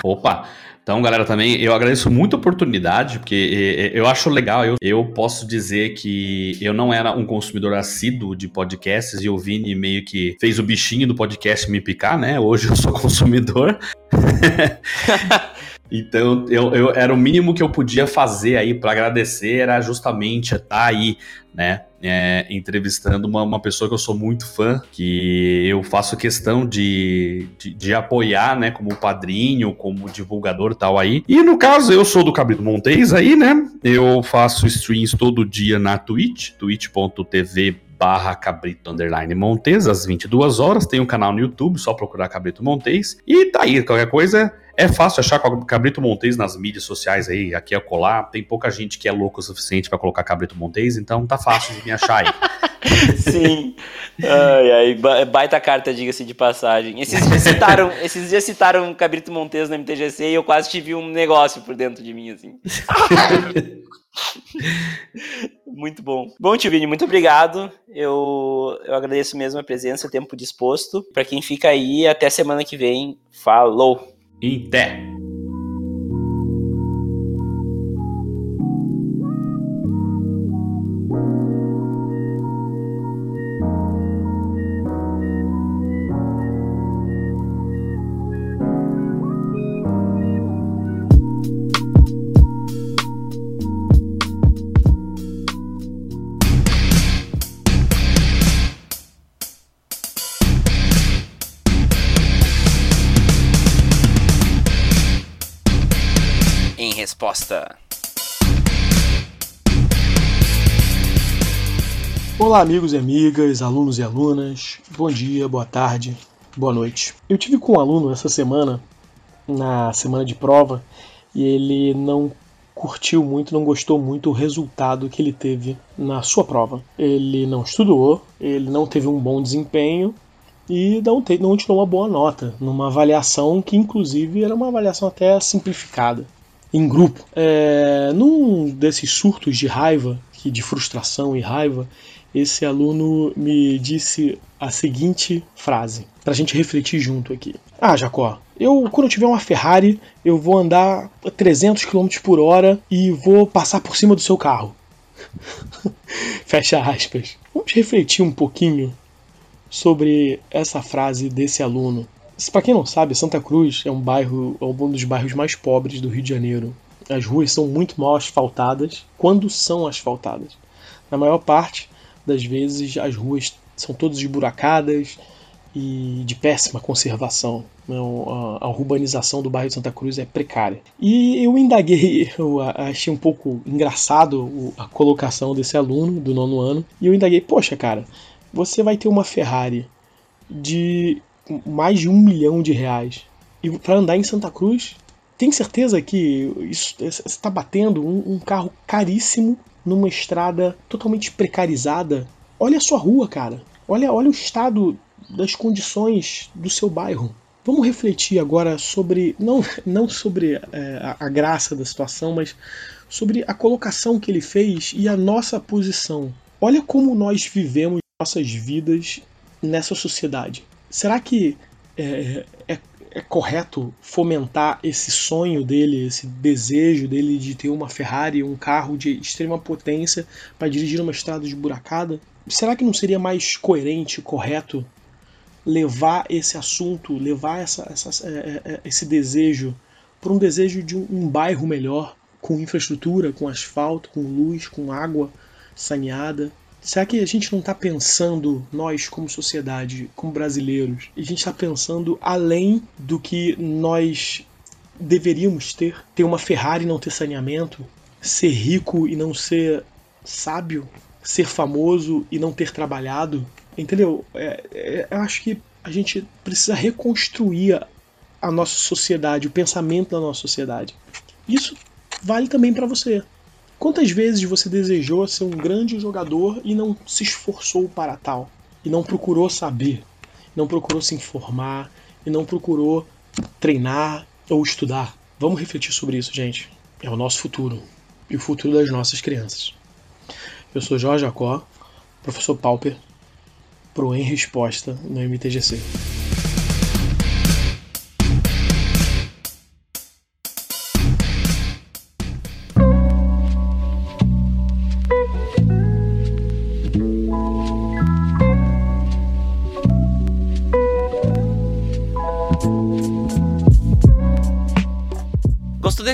Opa! Então, galera, também eu agradeço muito a oportunidade, porque eu acho legal. Eu, eu posso dizer que eu não era um consumidor assíduo de podcasts e o Vini meio que fez o bichinho do podcast me picar, né? Hoje eu sou consumidor. Então, eu, eu, era o mínimo que eu podia fazer aí para agradecer, era justamente estar tá aí, né, é, entrevistando uma, uma, pessoa que eu sou muito fã, que eu faço questão de, de, de, apoiar, né, como padrinho, como divulgador tal aí. E no caso, eu sou do Cabrito Montes aí, né, eu faço streams todo dia na Twitch, twitch.tv barra Cabrito Underline Montes, às 22 horas. Tem um canal no YouTube, só procurar Cabrito Montes. E tá aí, qualquer coisa é fácil achar Cabrito Montes nas mídias sociais aí, aqui é colar. Tem pouca gente que é louco o suficiente para colocar Cabrito Montes, então tá fácil de me achar aí. Sim. Ai, ai, baita carta, diga-se de passagem. Esses dias citaram, esses dias citaram Cabrito Montes no MTGC e eu quase tive um negócio por dentro de mim, assim. muito bom. Bom, tio Vini, muito obrigado. Eu, eu agradeço mesmo a presença, o tempo disposto. Para quem fica aí, até semana que vem. Falou! Até! Resposta. Olá, amigos e amigas, alunos e alunas. Bom dia, boa tarde, boa noite. Eu tive com um aluno essa semana, na semana de prova, e ele não curtiu muito, não gostou muito o resultado que ele teve na sua prova. Ele não estudou, ele não teve um bom desempenho e não, te, não tirou uma boa nota numa avaliação que, inclusive, era uma avaliação até simplificada em grupo. É, num desses surtos de raiva, de frustração e raiva, esse aluno me disse a seguinte frase, para a gente refletir junto aqui. Ah, Jacó, eu quando eu tiver uma Ferrari, eu vou andar a 300 km por hora e vou passar por cima do seu carro. Fecha aspas. Vamos refletir um pouquinho sobre essa frase desse aluno. Para quem não sabe, Santa Cruz é um bairro, é um dos bairros mais pobres do Rio de Janeiro. As ruas são muito mal asfaltadas quando são asfaltadas. Na maior parte, das vezes as ruas são todas esburacadas e de péssima conservação. A urbanização do bairro de Santa Cruz é precária. E eu indaguei, eu achei um pouco engraçado a colocação desse aluno do nono ano, e eu indaguei, poxa cara, você vai ter uma Ferrari de mais de um milhão de reais e para andar em Santa Cruz tem certeza que está batendo um, um, carro caríssimo numa estrada totalmente precarizada. Olha a sua rua, cara. Olha, olha o estado das condições do seu bairro. Vamos refletir agora sobre não, não sobre é, a, a graça da situação, mas sobre a colocação que ele fez e a nossa posição. Olha como nós vivemos nossas vidas nessa sociedade. Será que é, é, é correto fomentar esse sonho dele, esse desejo dele de ter uma Ferrari, um carro de extrema potência para dirigir uma estrada esburacada? Será que não seria mais coerente, correto levar esse assunto, levar essa, essa, é, é, é, esse desejo para um desejo de um, um bairro melhor, com infraestrutura, com asfalto, com luz, com água saneada? Será que a gente não está pensando, nós como sociedade, como brasileiros, a gente está pensando além do que nós deveríamos ter? Ter uma Ferrari e não ter saneamento? Ser rico e não ser sábio? Ser famoso e não ter trabalhado? Entendeu? É, é, eu acho que a gente precisa reconstruir a nossa sociedade, o pensamento da nossa sociedade. Isso vale também para você. Quantas vezes você desejou ser um grande jogador e não se esforçou para tal? E não procurou saber, não procurou se informar, e não procurou treinar ou estudar? Vamos refletir sobre isso, gente. É o nosso futuro e o futuro das nossas crianças. Eu sou Jorge Jacó, professor Pauper, pro Em Resposta no MTGC.